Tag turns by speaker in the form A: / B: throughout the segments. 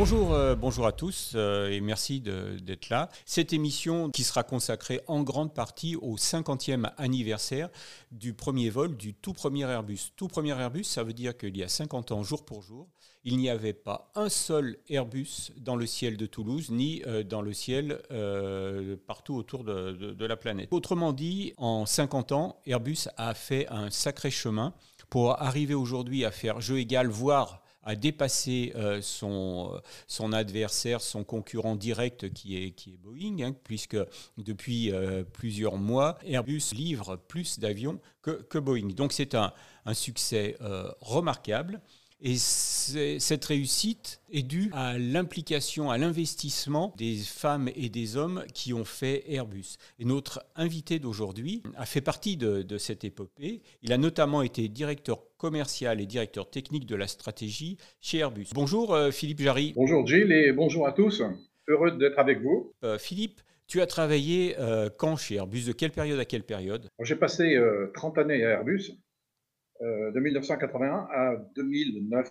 A: Bonjour, euh, bonjour à tous euh, et merci d'être là. Cette émission qui sera consacrée en grande partie au 50e anniversaire du premier vol du tout premier Airbus. Tout premier Airbus, ça veut dire qu'il y a 50 ans, jour pour jour, il n'y avait pas un seul Airbus dans le ciel de Toulouse, ni euh, dans le ciel partout autour de, de la planète. Autrement dit, en 50 ans, Airbus a fait un sacré chemin pour arriver aujourd'hui à faire jeu égal, voire à dépasser euh, son, euh, son adversaire, son concurrent direct qui est, Boeing, hein, puisque depuis euh, plusieurs mois, Airbus livre plus d'avions que, Boeing. Donc c'est un, succès remarquable. Et cette réussite est due à l'implication, à l'investissement des femmes et des hommes qui ont fait Airbus. Et notre invité d'aujourd'hui a fait partie de, de, cette épopée. Il a notamment été directeur commercial et directeur technique de la stratégie chez Airbus. Bonjour euh, Philippe Jarry.
B: Bonjour Gilles et bonjour à tous. Heureux d'être avec vous.
A: Euh, Philippe, tu as travaillé euh, quand chez Airbus? De quelle période à quelle période?
B: J'ai passé 30 années à Airbus euh, de 1981 à 2009,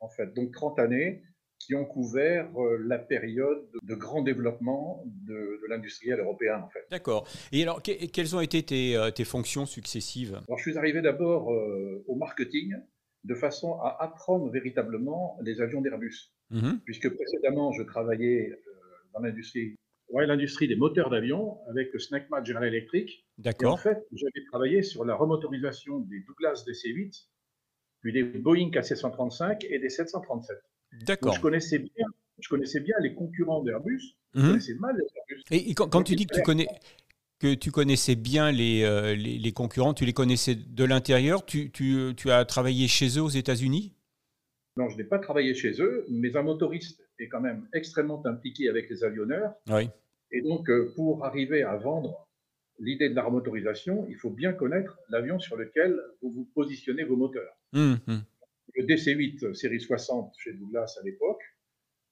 B: en fait. Donc 30 années qui ont couvert euh, la période de grand développement de, l'industriel européen, en fait.
A: D'accord. Et alors, quelles ont été tes, euh, tes fonctions successives?
B: Alors, je suis arrivé d'abord au marketing, de façon à apprendre véritablement les avions d'Airbus. Mmh Puisque précédemment, je travaillais dans l'industrie ouais, l'industrie des moteurs d'avion avec SnackMat General Electric.
A: D'accord.
B: En fait, j'avais travaillé sur la remotorisation des Douglas DC-8, puis des Boeing KC-135 et des 737.
A: D'accord.
B: Je connaissais bien, je connaissais bien les concurrents d'Airbus. Je mhm. connaissais mal Airbus.
A: Et, quand, tu dis que tu connais que tu connaissais bien les, euh, les, les, concurrents, tu les connaissais de l'intérieur, tu, tu, tu as travaillé chez eux aux États-Unis?
B: Non, je n'ai pas travaillé chez eux, mais un motoriste est quand même extrêmement impliqué avec les avionneurs.
A: Oui.
B: Et donc, euh, pour arriver à vendre l'idée de la remotorisation, il faut bien connaître l'avion sur lequel vous vous positionnez vos moteurs.
A: Hum.
B: Le DC-8 série 60 chez Douglas à l'époque,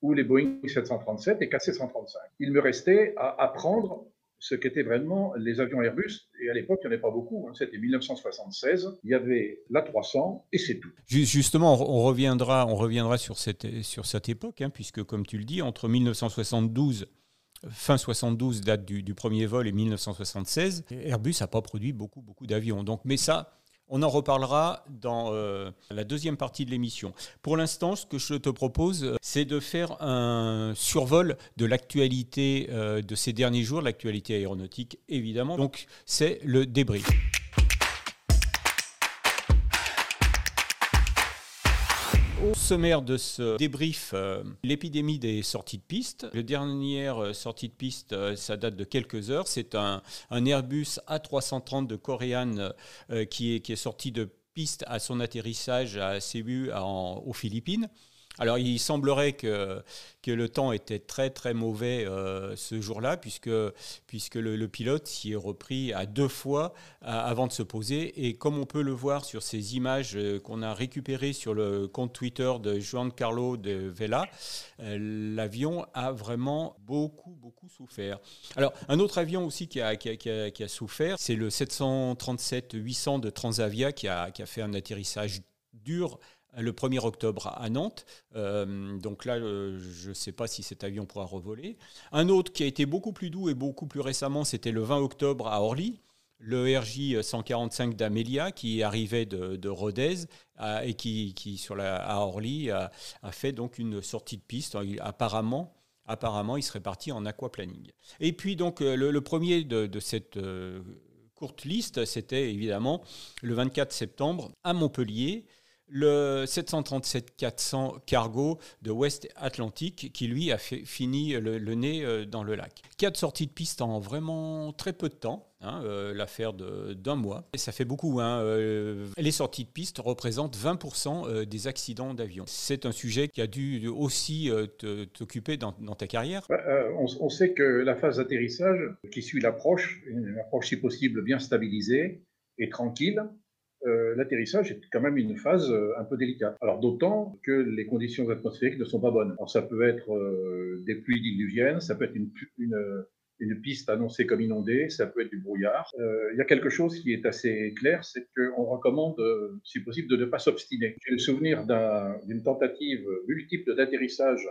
B: ou les Boeing 737 et KC-135. Il me restait à apprendre ce qu'étaient vraiment les avions Airbus. Et à l'époque, il n'y en avait pas beaucoup. Hein. C'était 1976. Il y avait l'A300 et c'est tout.
A: Justement, on reviendra, on reviendra sur, cette, sur cette époque, hein, puisque comme tu le dis, entre 1972 fin 72, date du, premier vol, et 1976, Airbus n'a pas produit beaucoup, beaucoup d'avions. Donc, mais ça, on en reparlera dans euh, la deuxième partie de l'émission. Pour l'instant, ce que je te propose, euh, c'est de faire un survol de l'actualité euh, de ces derniers jours, l'actualité aéronautique évidemment. Donc, c'est le débrief. Au sommaire de ce débrief, euh, l'épidémie des sorties de piste. La dernière euh, sortie de piste, euh, ça date de quelques heures. C'est un, Airbus A330 de Korean qui, est, qui est sorti de piste à son atterrissage à Cebu aux Philippines. Alors il semblerait que, que le temps était très très mauvais euh, ce jour-là, puisque, puisque le, pilote s'y est repris à deux fois avant de se poser. Et comme on peut le voir sur ces images euh, qu'on a récupérées sur le compte Twitter de Carlo de Vela, euh, l'avion a vraiment beaucoup beaucoup souffert. Alors un autre avion aussi qui a, qui a, qui a, souffert, c'est le 737-800 de Transavia qui a, qui a fait un atterrissage dur le 1er octobre à Nantes. Euh, donc là, euh, je ne sais pas si cet avion pourra revoler. Un autre qui a été beaucoup plus doux et beaucoup plus récemment, c'était le 20 octobre à Orly. Le RJ 145 d'Amelia qui arrivait de, Rodez et qui, sur la, à Orly a, fait donc une sortie de piste. Apparemment, apparemment, il serait parti en aquaplaning. Et puis donc euh, le, premier de, de cette courte liste, c'était évidemment le 24 septembre à Montpellier le 737-400 cargo de West Atlantic qui lui a fini le, nez euh, dans le lac. Quatre sorties de piste en vraiment très peu de temps, hein, euh, l'affaire d'un mois. Et ça fait beaucoup. Hein, euh, les sorties de piste représentent 20% des accidents d'avion. C'est un sujet qui a dû aussi t'occuper dans, ta carrière.
B: On, on, sait que la phase d'atterrissage qui suit l'approche, une approche si possible bien stabilisée et tranquille, euh, l'atterrissage est quand même une phase euh, un peu délicate. Alors d'autant que les conditions atmosphériques ne sont pas bonnes. Alors ça peut être euh, des pluies diluviennes, ça peut être une, piste annoncée comme inondée, ça peut être du brouillard. Il y a quelque chose qui est assez clair, c'est qu'on recommande, si possible, de ne pas s'obstiner. J'ai le souvenir d'une tentative multiple d'atterrissage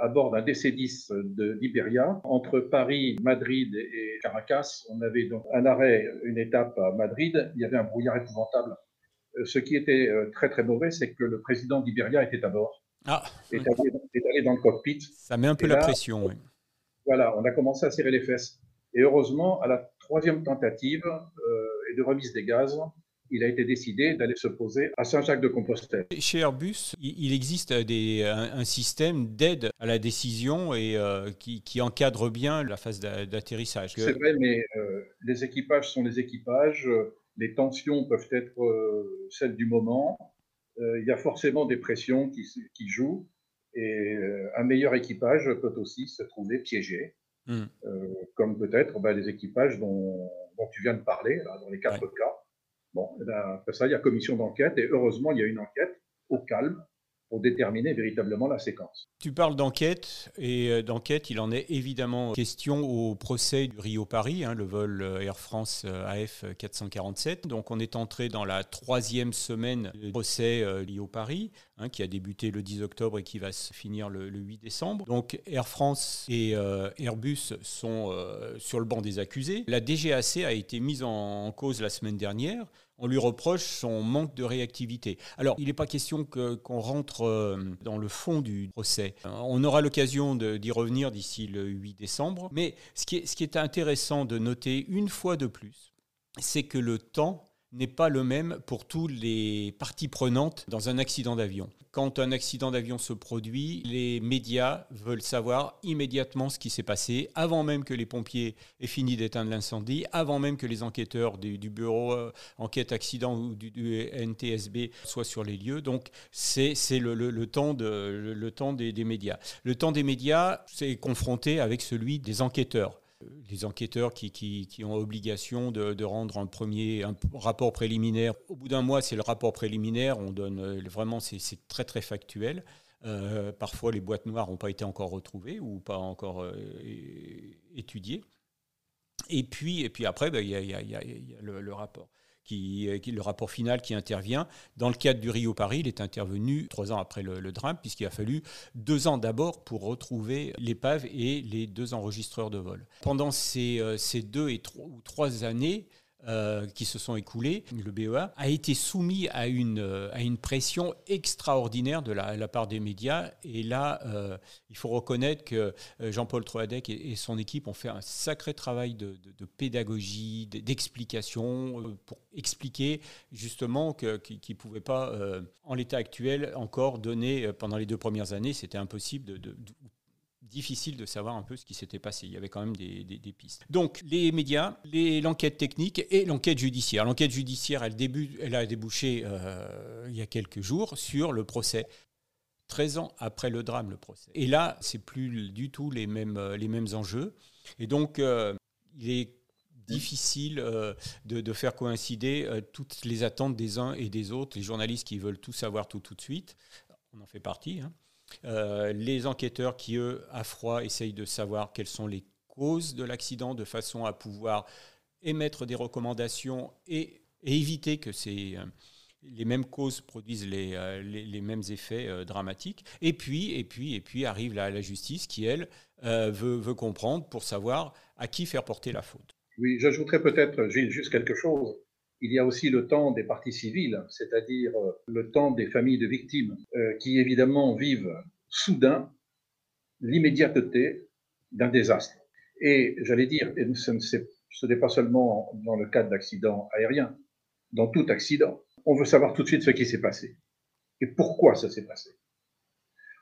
B: à bord d'un DC-10 de. Entre Paris, Madrid et Caracas, on avait donc un arrêt, une étape à Madrid. Il y avait un brouillard épouvantable. Euh, ce qui était euh, très très mauvais, c'est que le président d'Iberia était à bord. Ah, est, allé, dans le cockpit.
A: Ça met un peu la pression, oui.
B: Voilà, on a commencé à serrer les fesses. Et heureusement, à la troisième tentative et de remise des gaz, il a été décidé d'aller se poser à Saint-Jacques-de-Compostelle.
A: Chez Airbus, il existe des, un, système d'aide à la décision et euh, qui, encadre bien la phase d'atterrissage.
B: C'est vrai, mais euh, les équipages sont les équipages. Les tensions peuvent être euh, celles du moment. il y a forcément des pressions qui, qui jouent. Et un meilleur équipage peut aussi se trouver piégé, hmm. comme peut-être bah, les équipages dont, tu viens de parler, dans les quatre cas. Bon, eh ben, après ça, il y a commission d'enquête et heureusement, il y a une enquête au calme pour déterminer véritablement la séquence.
A: Tu parles d'enquête, et euh, d'enquête, il en est évidemment question au procès du Rio-Paris, hein, le vol euh, Air France euh, AF 447. Donc on est entré dans la troisième semaine du procès Rio-Paris, hein, qui a débuté le 10 octobre et qui va se finir le, 8 décembre. Donc Air France et Airbus sont sur le banc des accusés. La DGAC a été mise en cause la semaine dernière on lui reproche son manque de réactivité. Alors, il n'est pas question qu'on rentre euh, dans le fond du procès. On aura l'occasion d'y revenir d'ici le 8 décembre. Mais ce qui est intéressant de noter une fois de plus, c'est que le temps n'est pas le même pour tous les parties prenantes dans un accident d'avion. Quand un accident d'avion se produit, les médias veulent savoir immédiatement ce qui s'est passé, avant même que les pompiers aient fini d'éteindre l'incendie, avant même que les enquêteurs du, bureau euh, enquête accident ou du, NTSB soient sur les lieux. Donc c'est le, temps, des, des médias. Le temps des médias, c'est confronté avec celui des enquêteurs les enquêteurs qui, ont obligation de, rendre un premier rapport préliminaire. Au bout d'un mois, c'est le rapport préliminaire. On donne euh, vraiment, c'est très très factuel. Euh, parfois, les boîtes noires n'ont pas été encore retrouvées ou pas encore euh, étudiées. Et puis, et puis après, il y, a, le rapport qui, le rapport final qui intervient. Dans le cadre du Rio Paris, il est intervenu trois ans après le, drame, puisqu'il a fallu deux ans d'abord pour retrouver l'épave et les deux enregistreurs de vol. Pendant ces, euh, ces deux et trois, ou trois années, euh, qui se sont écoulés, le BEA, a été soumis à une, euh, à une pression extraordinaire de la, part des médias. Et là, euh, il faut reconnaître que Jean-Paul Troadec et, son équipe ont fait un sacré travail de, pédagogie, d'explication, pour expliquer justement qu'ils ne pouvaient pas, en l'état actuel, encore donner, pendant les deux premières années, c'était impossible de, difficile de savoir un peu ce qui s'était passé. Il y avait quand même des, pistes. Donc, les médias, l'enquête technique et l'enquête judiciaire. L'enquête judiciaire, elle, elle, a débouché euh, il y a quelques jours sur le procès. 13 ans après le drame, le procès. Et là, c'est plus du tout les mêmes, euh, les mêmes enjeux. Et donc, euh, il est difficile de, faire coïncider toutes les attentes des uns et des autres, les journalistes qui veulent tout savoir tout, tout de suite. On en fait partie. Hein. Euh, les enquêteurs qui, eux, à froid, essayent de savoir quelles sont les causes de l'accident de façon à pouvoir émettre des recommandations et, éviter que ces, euh, les mêmes causes produisent les, euh, les, mêmes effets dramatiques. Et puis, et puis, et puis arrive la, justice qui, elle, veut, veut comprendre pour savoir à qui faire porter la faute.
B: Oui, j'ajouterais peut-être, Gilles, juste quelque chose. Il y a aussi le temps des parties civiles, c'est-à-dire euh, le temps des familles de victimes, euh, qui évidemment vivent soudain l'immédiateté d'un désastre. Et j'allais dire, ce n'est pas seulement dans le cadre d'accidents aériens, dans tout accident, on veut savoir tout de suite ce qui s'est passé et pourquoi ça s'est passé.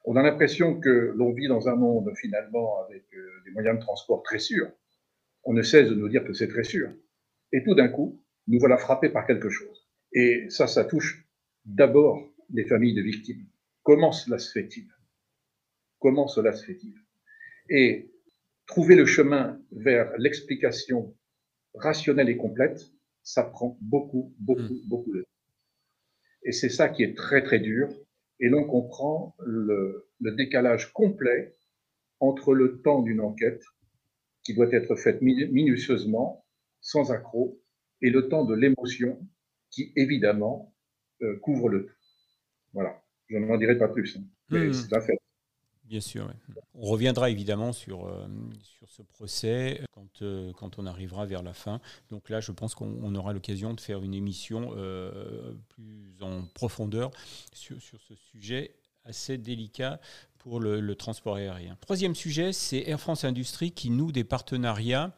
B: On a l'impression que l'on vit dans un monde finalement avec euh, des moyens de transport très sûrs. On ne cesse de nous dire que c'est très sûr. Et tout d'un coup, nous voilà frappés par quelque chose. Et ça, ça touche d'abord les familles de victimes. Comment cela se fait-il? Comment cela se fait-il? Et trouver le chemin vers l'explication rationnelle et complète, ça prend beaucoup, beaucoup, hmm. beaucoup de temps. Et c'est ça qui est très, très dur. Et l'on comprend le, le décalage complet entre le temps d'une enquête qui doit être faite minutieusement, sans accroc, et le temps de l'émotion qui, évidemment, euh, couvre le tout. Voilà. Je n'en dirai pas plus, hein. mais c'est.
A: Bien sûr. On reviendra évidemment sur, euh, sur ce procès quand, euh, quand on arrivera vers la fin. Donc là, je pense qu'on aura l'occasion de faire une émission euh, plus en profondeur sur, sur, ce sujet assez délicat pour le, le transport aérien. Troisième sujet, c'est Air France Industrie qui noue des partenariats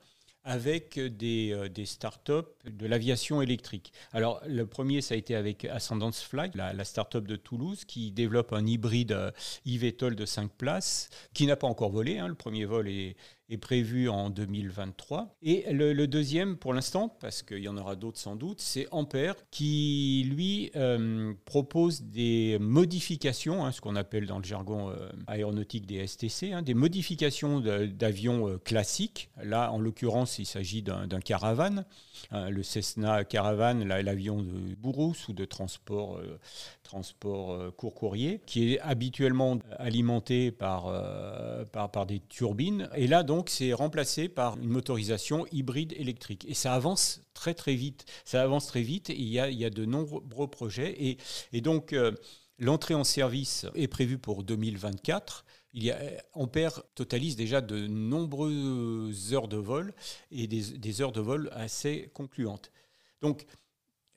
A: avec des, euh, des start-up de l'aviation électrique. Alors, le premier, ça a été avec Ascendance Flight, la, la start-up de Toulouse, qui développe un hybride euh, eVTOL de 5 places, qui n'a pas encore volé. Hein. Le premier vol est, est prévu en 2023. Et le, deuxième, pour l'instant, parce qu'il y en aura d'autres sans doute, c'est Ampère, qui, lui, euh, propose des modifications, hein, ce qu'on appelle dans le jargon euh, aéronautique des STC, hein, des modifications d'avions euh, classiques. Là, en l'occurrence, il s'agit d'un caravane, hein, le Cessna Caravane, l'avion de Bourrousse ou de transport, transport court courrier, qui est habituellement alimenté par, par, par des turbines. Et là, donc, donc c'est remplacé par une motorisation hybride électrique. Et ça avance très très vite. Ça avance très vite il y a, il y a de nombreux projets. Et, et donc euh, l'entrée en service est prévue pour 2024. Il y a, Ampère totalise déjà de nombreuses heures de vol et des, des heures de vol assez concluantes. Donc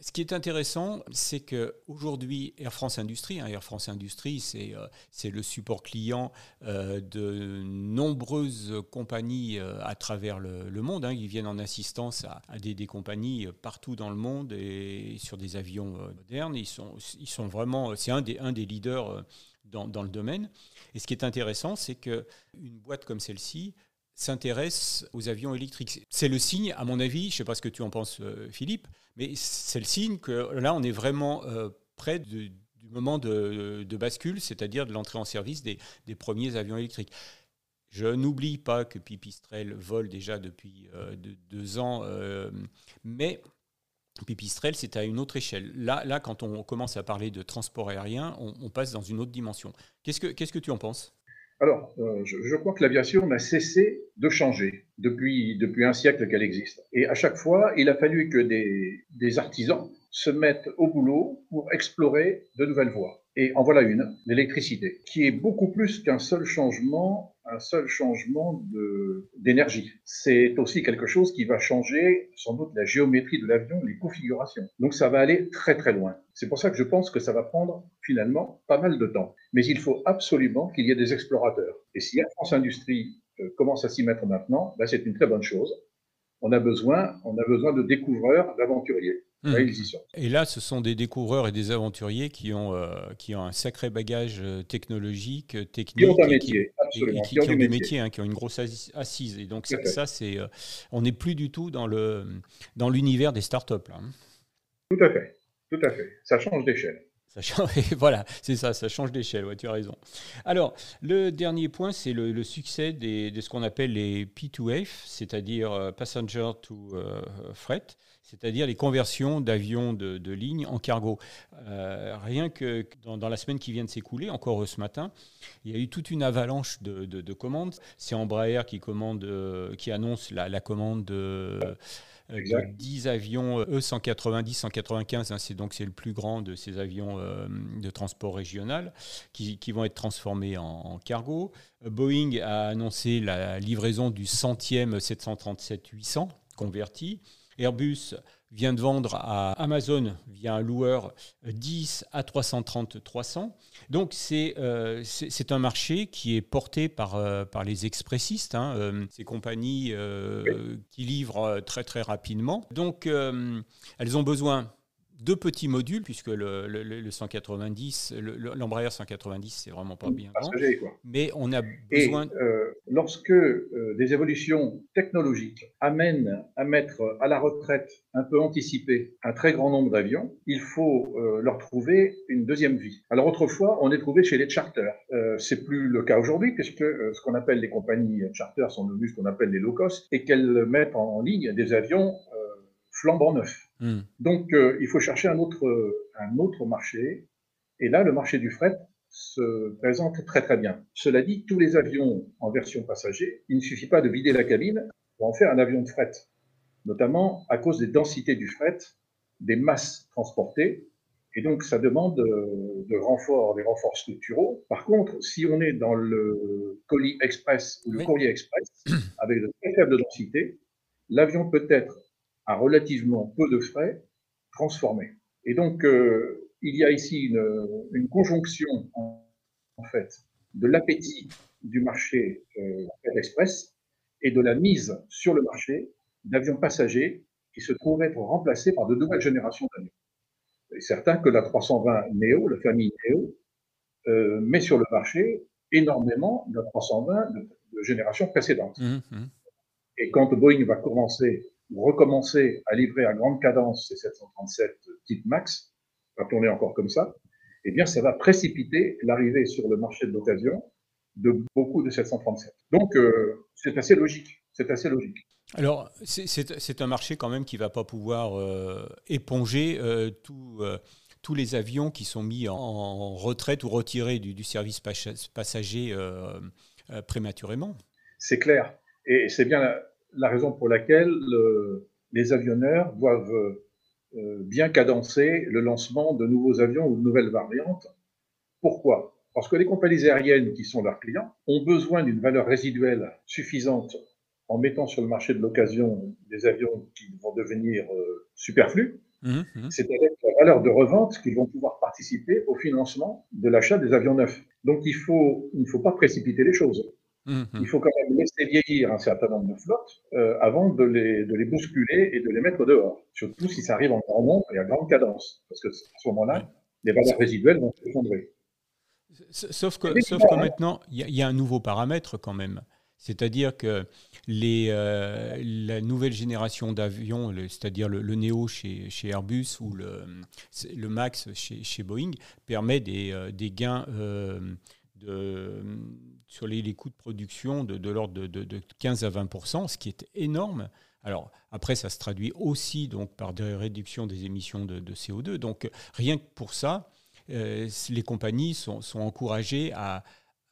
A: ce qui est intéressant, c'est qu'aujourd'hui, Air France Industrie, hein, Air France Industrie, c'est euh, le support client euh, de nombreuses compagnies euh, à travers le, monde. Hein. Ils viennent en assistance à, des, compagnies partout dans le monde et sur des avions modernes. Ils sont, ils sont vraiment, c'est un des, un des leaders dans, dans, le domaine. Et ce qui est intéressant, c'est qu'une boîte comme celle-ci s'intéresse aux avions électriques. C'est le signe, à mon avis, je ne sais pas ce que tu en penses, Philippe, mais c'est le signe que là, on est vraiment euh, près du moment de, bascule, c'est-à-dire de l'entrée en service des, premiers avions électriques. Je n'oublie pas que Pipistrel vole déjà depuis euh, deux ans, euh, mais Pipistrel, c'est à une autre échelle. Là, là, quand on commence à parler de transport aérien, on, passe dans une autre dimension. Que, qu'est-ce que tu en penses?
B: Alors, je, crois que l'aviation n'a cessé de changer depuis, depuis un siècle qu'elle existe. Et à chaque fois, il a fallu que des artisans se mettent au boulot pour explorer de nouvelles voies. Et en voilà une, l'électricité, qui est beaucoup plus qu'un seul changement, un seul changement d'énergie. C'est aussi quelque chose qui va changer sans doute la géométrie de l'avion, les configurations. Donc ça va aller très très loin. C'est pour ça que je pense que ça va prendre finalement pas mal de temps. Mais il faut absolument qu'il y ait des explorateurs. Et si Air France Industrie euh, commence à s'y mettre maintenant, ben c'est une très bonne chose. On a besoin, on a besoin de découvreurs, d'aventuriers. Mmh.
A: Et là, ce sont des découvreurs et des aventuriers qui ont, euh, qui ont un sacré bagage euh, technologique, technique. Qui
B: ont un métier, absolument.
A: qui, ont, des métiers, hein, qui ont une grosse assise. Et donc, ça, c'est, on n'est plus du tout dans, le, dans l'univers des startups. Là. Hein.
B: Tout à fait, tout à fait. Ça change d'échelle.
A: voilà, c'est ça, ça change d'échelle, ouais, tu as raison. Alors, le dernier point, c'est le, succès des, de ce qu'on appelle les P2F, c'est-à-dire euh, Passenger to euh, Freight, c'est-à-dire les conversions d'avions de, ligne en cargo. Euh, rien que dans, la semaine qui vient de s'écouler, encore ce matin, il y a eu toute une avalanche de, commandes. C'est Embraer qui, commande, qui annonce la, la commande de 10 avions E190, 195, hein, c'est donc c'est le plus grand de ces avions euh, de transport régional qui, vont être transformés en, cargo. Boeing a annoncé la livraison du centième 737-800 converti. Airbus vient de vendre à Amazon via un loueur 10 à 330 300. Donc euh, c'est un marché qui est porté par, euh, par les expressistes, hein, euh, ces compagnies qui livrent très très rapidement. Donc elles ont besoin deux petits modules, puisque le, le, 190, l'Embraer 190, c'est vraiment pas bien grand. Mais on a besoin.
B: Et, euh, lorsque euh, des évolutions technologiques amènent à mettre à la retraite un peu anticipée un très grand nombre d'avions, il faut euh, leur trouver une deuxième vie. Alors autrefois, on est trouvé chez les charters. c'est plus le cas aujourd'hui, puisque ce qu'on appelle les compagnies charters sont devenues ce qu'on appelle les low cost, et qu'elles mettent en ligne des avions flambant neufs. Hmm. Donc, euh, il faut chercher un autre, un autre marché. Et là, le marché du fret se présente très très bien. Cela dit, tous les avions en version passager, il ne suffit pas de vider la cabine pour en faire un avion de fret, notamment à cause des densités du fret, des masses transportées Et donc, ça demande de renforts, des renforts structuraux. Par contre, si on est dans le colis express ou le courrier express, avec de très faibles densités, l'avion peut être à relativement peu de frais transformé. Et donc, euh, il y a ici une, conjonction, en, fait, de l'appétit du marché euh, express et de la mise sur le marché d'avions passagers qui se trouvent être remplacés par de nouvelles générations d'avions. Il est certain que la 320 Neo, la famille Neo, euh, met sur le marché énormément de 320 de, de générations précédentes. Mmh, mmh. Et quand Boeing va commencer recommencer à livrer à grande cadence ces 737 type max, va tourner encore comme ça, eh bien, ça va précipiter l'arrivée sur le marché de l'occasion de beaucoup de 737. Donc, euh, c'est assez logique. C'est assez logique.
A: Alors, c'est un marché quand même qui ne va pas pouvoir euh, éponger euh, tous les avions qui sont mis en, retraite ou retirés du, service passager prématurément.
B: C'est clair. Et c'est bien la, raison pour laquelle les avionneurs doivent bien cadencer le lancement de nouveaux avions ou de nouvelles variantes. Pourquoi? Parce que les compagnies aériennes qui sont leurs clients ont besoin d'une valeur résiduelle suffisante en mettant sur le marché de l'occasion des avions qui vont devenir euh, superflus, mmh, mmh. c'est avec la valeur de revente qu'ils vont pouvoir participer au financement de l'achat des avions neufs. Donc il, faut, il ne faut pas précipiter les choses. Mmh, il faut quand même laisser vieillir un certain nombre de flottes euh, avant de les, de les bousculer et de les mettre dehors. Surtout si ça arrive en grand nombre et à grande cadence. Parce que à ce moment-là, les valeurs résiduelles vont s'effondrer.
A: Sauf que, sauf que maintenant, il y, a un nouveau paramètre quand même. C'est-à-dire que les, euh, la nouvelle génération d'avions, c'est-à-dire le, Neo chez, chez, Airbus ou le, le Max chez, chez, Boeing, permet des, euh, des gains euh, de, sur les, les, coûts de production de, de l'ordre de, de, 15 à 20% ce qui est énorme. Alors après, ça se traduit aussi donc par des réductions des émissions de, CO2. Donc rien que pour ça, les compagnies sont, sont encouragées à,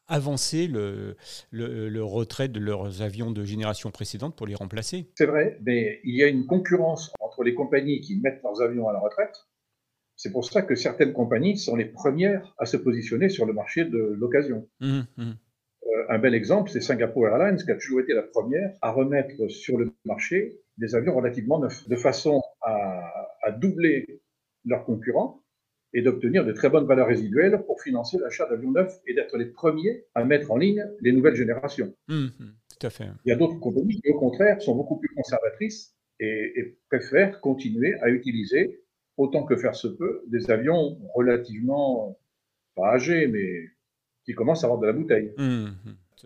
A: avancer le, le, retrait de leurs avions de génération précédente pour les remplacer.
B: C'est vrai, mais il y a une concurrence entre les compagnies qui mettent leurs avions à la retraite. C'est pour ça que certaines compagnies sont les premières à se positionner sur le marché de l'occasion. Mmh, mmh. Un bel exemple, c'est Singapore Airlines qui a toujours été la première à remettre sur le marché des avions relativement neufs, de façon à, à doubler leurs concurrents et d'obtenir de très bonnes valeurs résiduelles pour financer l'achat d'avions neufs et d'être les premiers à mettre en ligne les nouvelles générations.
A: Mmh, tout à fait.
B: Il y a d'autres compagnies qui, au contraire, sont beaucoup plus conservatrices et, et, préfèrent continuer à utiliser, autant que faire se peut, des avions relativement, pas âgés, mais qui commencent à avoir de la bouteille.
A: Mmh,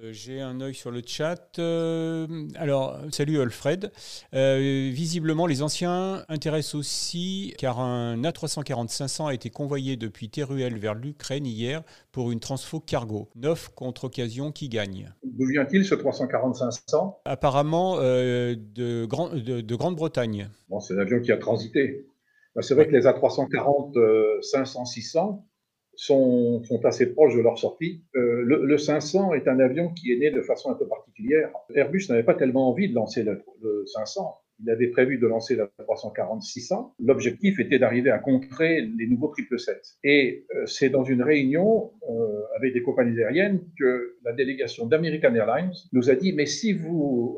A: j'ai un œil sur le chat. Euh, alors, salut Alfred. Euh, visiblement, les anciens intéressent aussi, car un A340-500 a été convoyé depuis Teruel vers l'Ukraine hier pour une transfo cargo. Neuf contre occasion qui gagne.
B: D'où vient-il ce 340-500
A: Apparemment euh, de, de, Grande-Bretagne.
B: Bon, c'est l'avion qui a transité. Bah, c'est vrai que les A340 500, 600 sont, assez proches de leur sortie. Euh, le, le, 500 est un avion qui est né de façon un peu particulière. Airbus n'avait pas tellement envie de lancer le, le 500. Il avait prévu de lancer la 340-600. L'objectif était d'arriver à contrer les nouveaux 777. Et euh, c'est dans une réunion euh, avec des compagnies aériennes que la délégation d'American Airlines nous a dit, mais si vous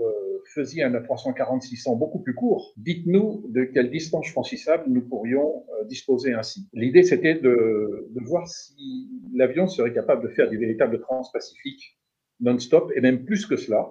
B: faisiez un A340-600 beaucoup plus court, dites-nous de quelle distance franchissable nous pourrions euh, disposer ainsi. L'idée, c'était de, voir si l'avion serait capable de faire du véritable transpacifique non-stop, et même plus que cela,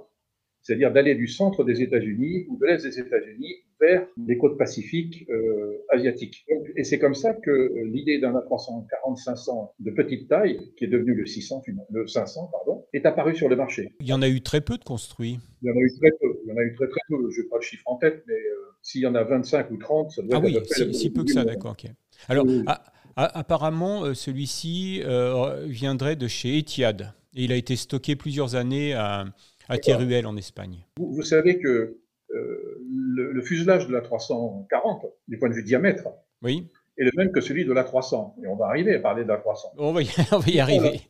B: c'est-à-dire d'aller du centre des États-Unis ou de l'est des États-Unis vers les côtes pacifiques euh, asiatiques. et c'est comme ça que euh, l'idée d'un A340-500 de petite taille, qui est devenu le 600, le 500, pardon, est apparue sur le marché.
A: Il y en a eu très peu de construits.
B: Il y en a eu très peu. Il y en a eu très très peu. Je n'ai pas le chiffre en tête, mais euh, s'il y en a 25 ou 30, ça doit
A: ah être oui, si, peu que ça, d'accord. ok. Alors, apparemment, celui-ci viendrait de chez Etihad. Et il a été stocké plusieurs années à, à Teruel en Espagne.
B: Vous, savez que euh, le, fuselage de la 340, du point de vue diamètre,
A: oui.
B: est le même que celui de la 300. Et on va arriver à parler de la 300.
A: On va y, on va y arriver.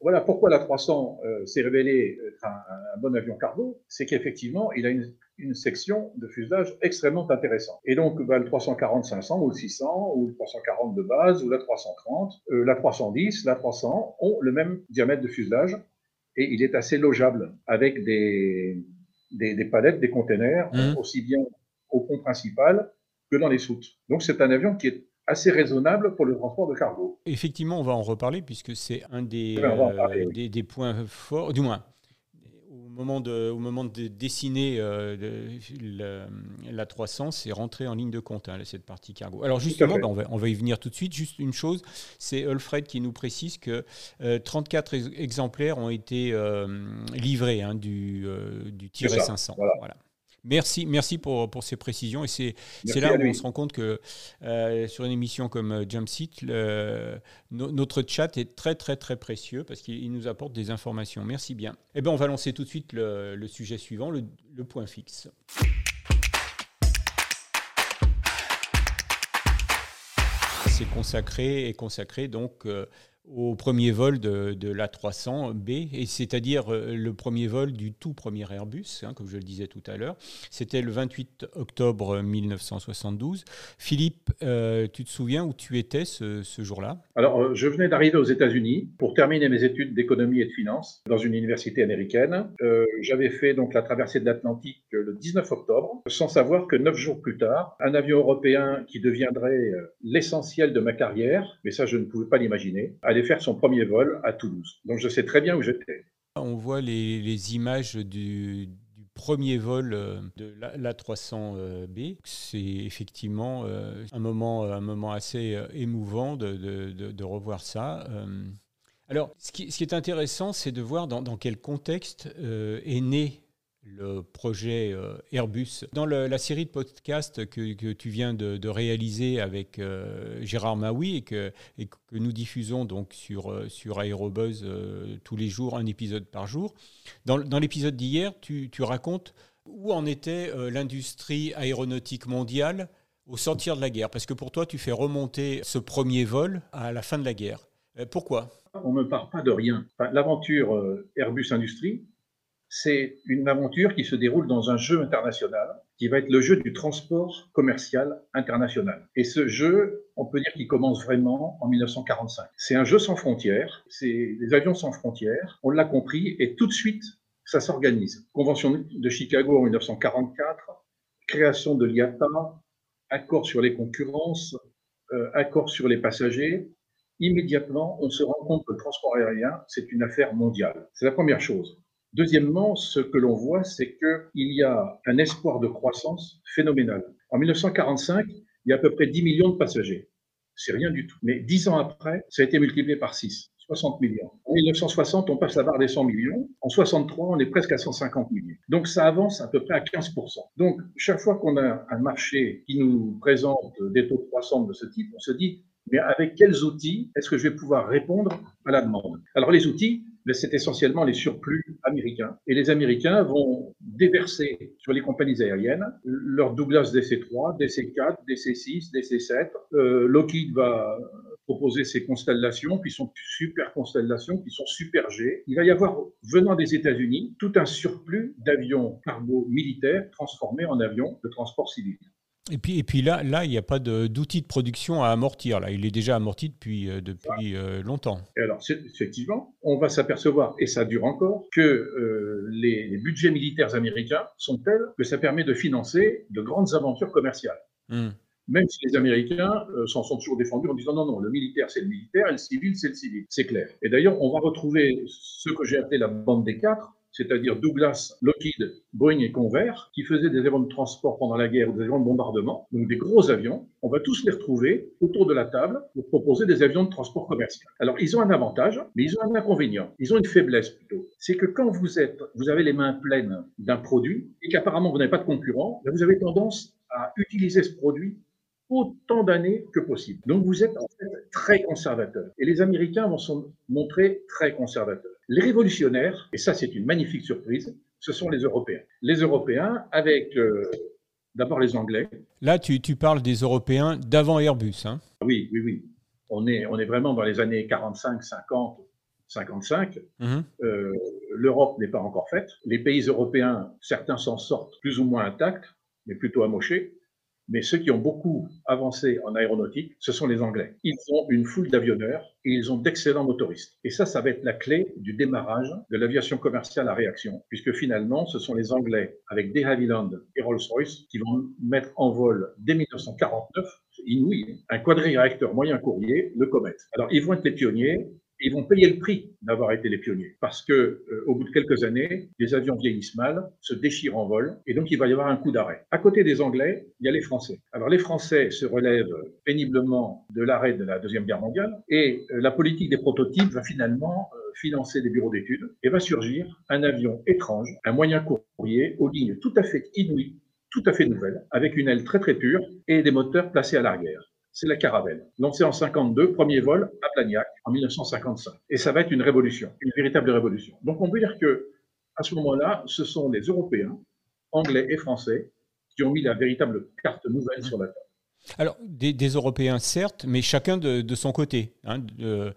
B: Voilà, pourquoi la 300 euh, s'est révélé être un, bon avion cargo, c'est qu'effectivement, il a une une section de fuselage extrêmement intéressante. Et donc, bah, le 340-500 ou le 600 ou le 340 de base ou la 330, euh, la 310, la 300 ont le même diamètre de fuselage et il est assez logeable avec des, des, palettes, des containers, mmh. aussi bien au pont principal que dans les soutes. Donc, c'est un avion qui est assez raisonnable pour le transport de cargo.
A: Effectivement, on va en reparler puisque c'est un des, euh, des, des, points forts, du moins moment de, au moment de dessiner euh, la 300, c'est rentré en ligne de compte, hein, cette partie cargo. Alors justement, ben, on, va, on, va, y venir tout de suite. Juste une chose, c'est Alfred qui nous précise que 34 euh, exemplaires ont été euh, livrés hein, du, du 500. voilà. Merci, merci pour, pour ces précisions. Et c'est là où on se rend compte que euh, sur une émission comme euh, Jump Seat, notre chat est très, très, très précieux parce qu'il nous apporte des informations. Merci bien. Eh bien, on va lancer tout de suite le, sujet suivant, le, point fixe. C'est consacré et consacré donc euh, au premier vol de, de l'A300B, et c'est-à-dire euh, le premier vol du tout premier Airbus, hein, comme je le disais tout à l'heure. C'était le 28 octobre 1972. Philippe, euh, tu te souviens où tu étais ce, jour-là?
B: Alors, euh, je venais d'arriver aux États-Unis pour terminer mes études d'économie et de finance dans une université américaine. J'avais fait donc la traversée de l'Atlantique le 19 octobre, sans savoir que neuf jours plus tard, un avion européen qui deviendrait l'essentiel de ma carrière, mais ça je ne pouvais pas l'imaginer, faire son premier vol à Toulouse. Donc je sais très bien où j'étais.
A: On voit les, images du, premier vol euh, de l'A300B. C'est effectivement euh, un moment, un moment assez euh, émouvant de, revoir ça. Alors, ce qui, est intéressant, c'est de voir dans, dans quel contexte est né le projet euh, Airbus. Dans la série de podcasts que, tu viens de, réaliser avec euh, Gérard Maui et que, nous diffusons donc sur, euh, sur Aérobuzz tous les jours, un épisode par jour, dans, l'épisode d'hier, tu, racontes où en était l'industrie aéronautique mondiale au sortir de la guerre. Parce que pour toi, tu fais remonter ce premier vol à la fin de la guerre. pourquoi?
B: On ne parle pas de rien. L'aventure Airbus Industrie, c'est une aventure qui se déroule dans un jeu international, qui va être le jeu du transport commercial international. Et ce jeu, on peut dire qu'il commence vraiment en 1945. C'est un jeu sans frontières, c'est des avions sans frontières, on l'a compris, et tout de suite, ça s'organise. Convention de Chicago en 1944, création de l'IATA, accord sur les concurrences, euh, accord sur les passagers. Immédiatement, on se rend compte que le transport aérien, c'est une affaire mondiale. C'est la première chose. Deuxièmement, ce que l'on voit, c'est qu'il y a un espoir de croissance phénoménal. En 1945, il y a à peu près 10 millions de passagers. C'est rien du tout. Mais dix ans après, ça a été multiplié par 6, 60 millions. En 1960, on passe la barre des 100 millions. En 63, on est presque à 150 millions. Donc ça avance à peu près à 15%. Donc chaque fois qu'on a un marché qui nous présente des taux de croissance de ce type, on se dit, mais avec quels outils est-ce que je vais pouvoir répondre à la demande? Alors les outils, c'est essentiellement les surplus américains. Et les Américains vont déverser sur les compagnies aériennes leurs Douglas DC-3, DC-4, DC-6, DC-7. Lockheed va proposer ses constellations, puis son super constellations, qui sont super G. Il va y avoir, venant des États-Unis, tout un surplus d'avions cargo militaires transformés en avions de transport civil.
A: Et puis, et puis là, là, il n'y a pas d'outil de, production à amortir. Là, il est déjà amorti depuis, euh, depuis euh, longtemps.
B: Et alors, effectivement, on va s'apercevoir, et ça dure encore, que euh, les, budgets militaires américains sont tels que ça permet de financer de grandes aventures commerciales. Hmm. Même si les Américains s'en sont toujours défendus en disant non, non, le militaire c'est le militaire et le civil c'est le civil. C'est clair. Et d'ailleurs, on va retrouver ce que j'ai appelé la bande des quatre, c'est-à-dire Douglas, Lockheed, Boeing et Convair, qui faisaient des avions de transport pendant la guerre des avions de bombardement, donc des gros avions. On va tous les retrouver autour de la table pour proposer des avions de transport commercial. Alors, ils ont un avantage, mais ils ont un inconvénient. Ils ont une faiblesse plutôt. C'est que quand vous êtes, vous avez les mains pleines d'un produit et qu'apparemment vous n'avez pas de concurrent, ben, vous avez tendance à utiliser ce produit autant d'années que possible. Donc vous êtes en fait très conservateur. Et les Américains vont se montrer très conservateurs. Les révolutionnaires, et ça c'est une magnifique surprise, ce sont les Européens. Les Européens avec euh, d'abord les Anglais.
A: Là, tu, parles des Européens d'avant Airbus. Hein
B: oui, oui, oui. On est, on est vraiment dans les années 45, 50, 55. l'Europe n'est pas encore faite. Les pays européens, certains s'en sortent plus ou moins intacts, mais plutôt amochés. Mais ceux qui ont beaucoup avancé en aéronautique, ce sont les Anglais. Ils ont une foule d'avionneurs et ils ont d'excellents motoristes. Et ça, ça va être la clé du démarrage de l'aviation commerciale à réaction, puisque finalement, ce sont les Anglais, avec De Havilland et Rolls-Royce, qui vont mettre en vol dès 1949, inouï, un quadriréacteur moyen courrier, le Comet. Alors, ils vont être les pionniers, ils vont payer le prix d'avoir été les pionniers. Parce que, euh, au bout de quelques années, les avions vieillissent mal, se déchirent en vol, et donc il va y avoir un coup d'arrêt. À côté des Anglais, il y a les Français. Alors les Français se relèvent péniblement de l'arrêt de la Deuxième Guerre mondiale, et euh, la politique des prototypes va finalement euh, financer des bureaux d'études, et va surgir un avion étrange, un moyen courrier aux lignes tout à fait inouïes, tout à fait nouvelles, avec une aile très très pure et des moteurs placés à l'arrière c'est la Caravelle, lancée en 52, premier vol à Blagnac en 1955. Et ça va être une révolution, une véritable révolution. Donc on peut dire que à ce moment-là, ce sont les Européens, anglais et français, qui ont mis la véritable carte nouvelle sur la table.
A: Alors, des, Européens, certes, mais chacun de, son côté, hein,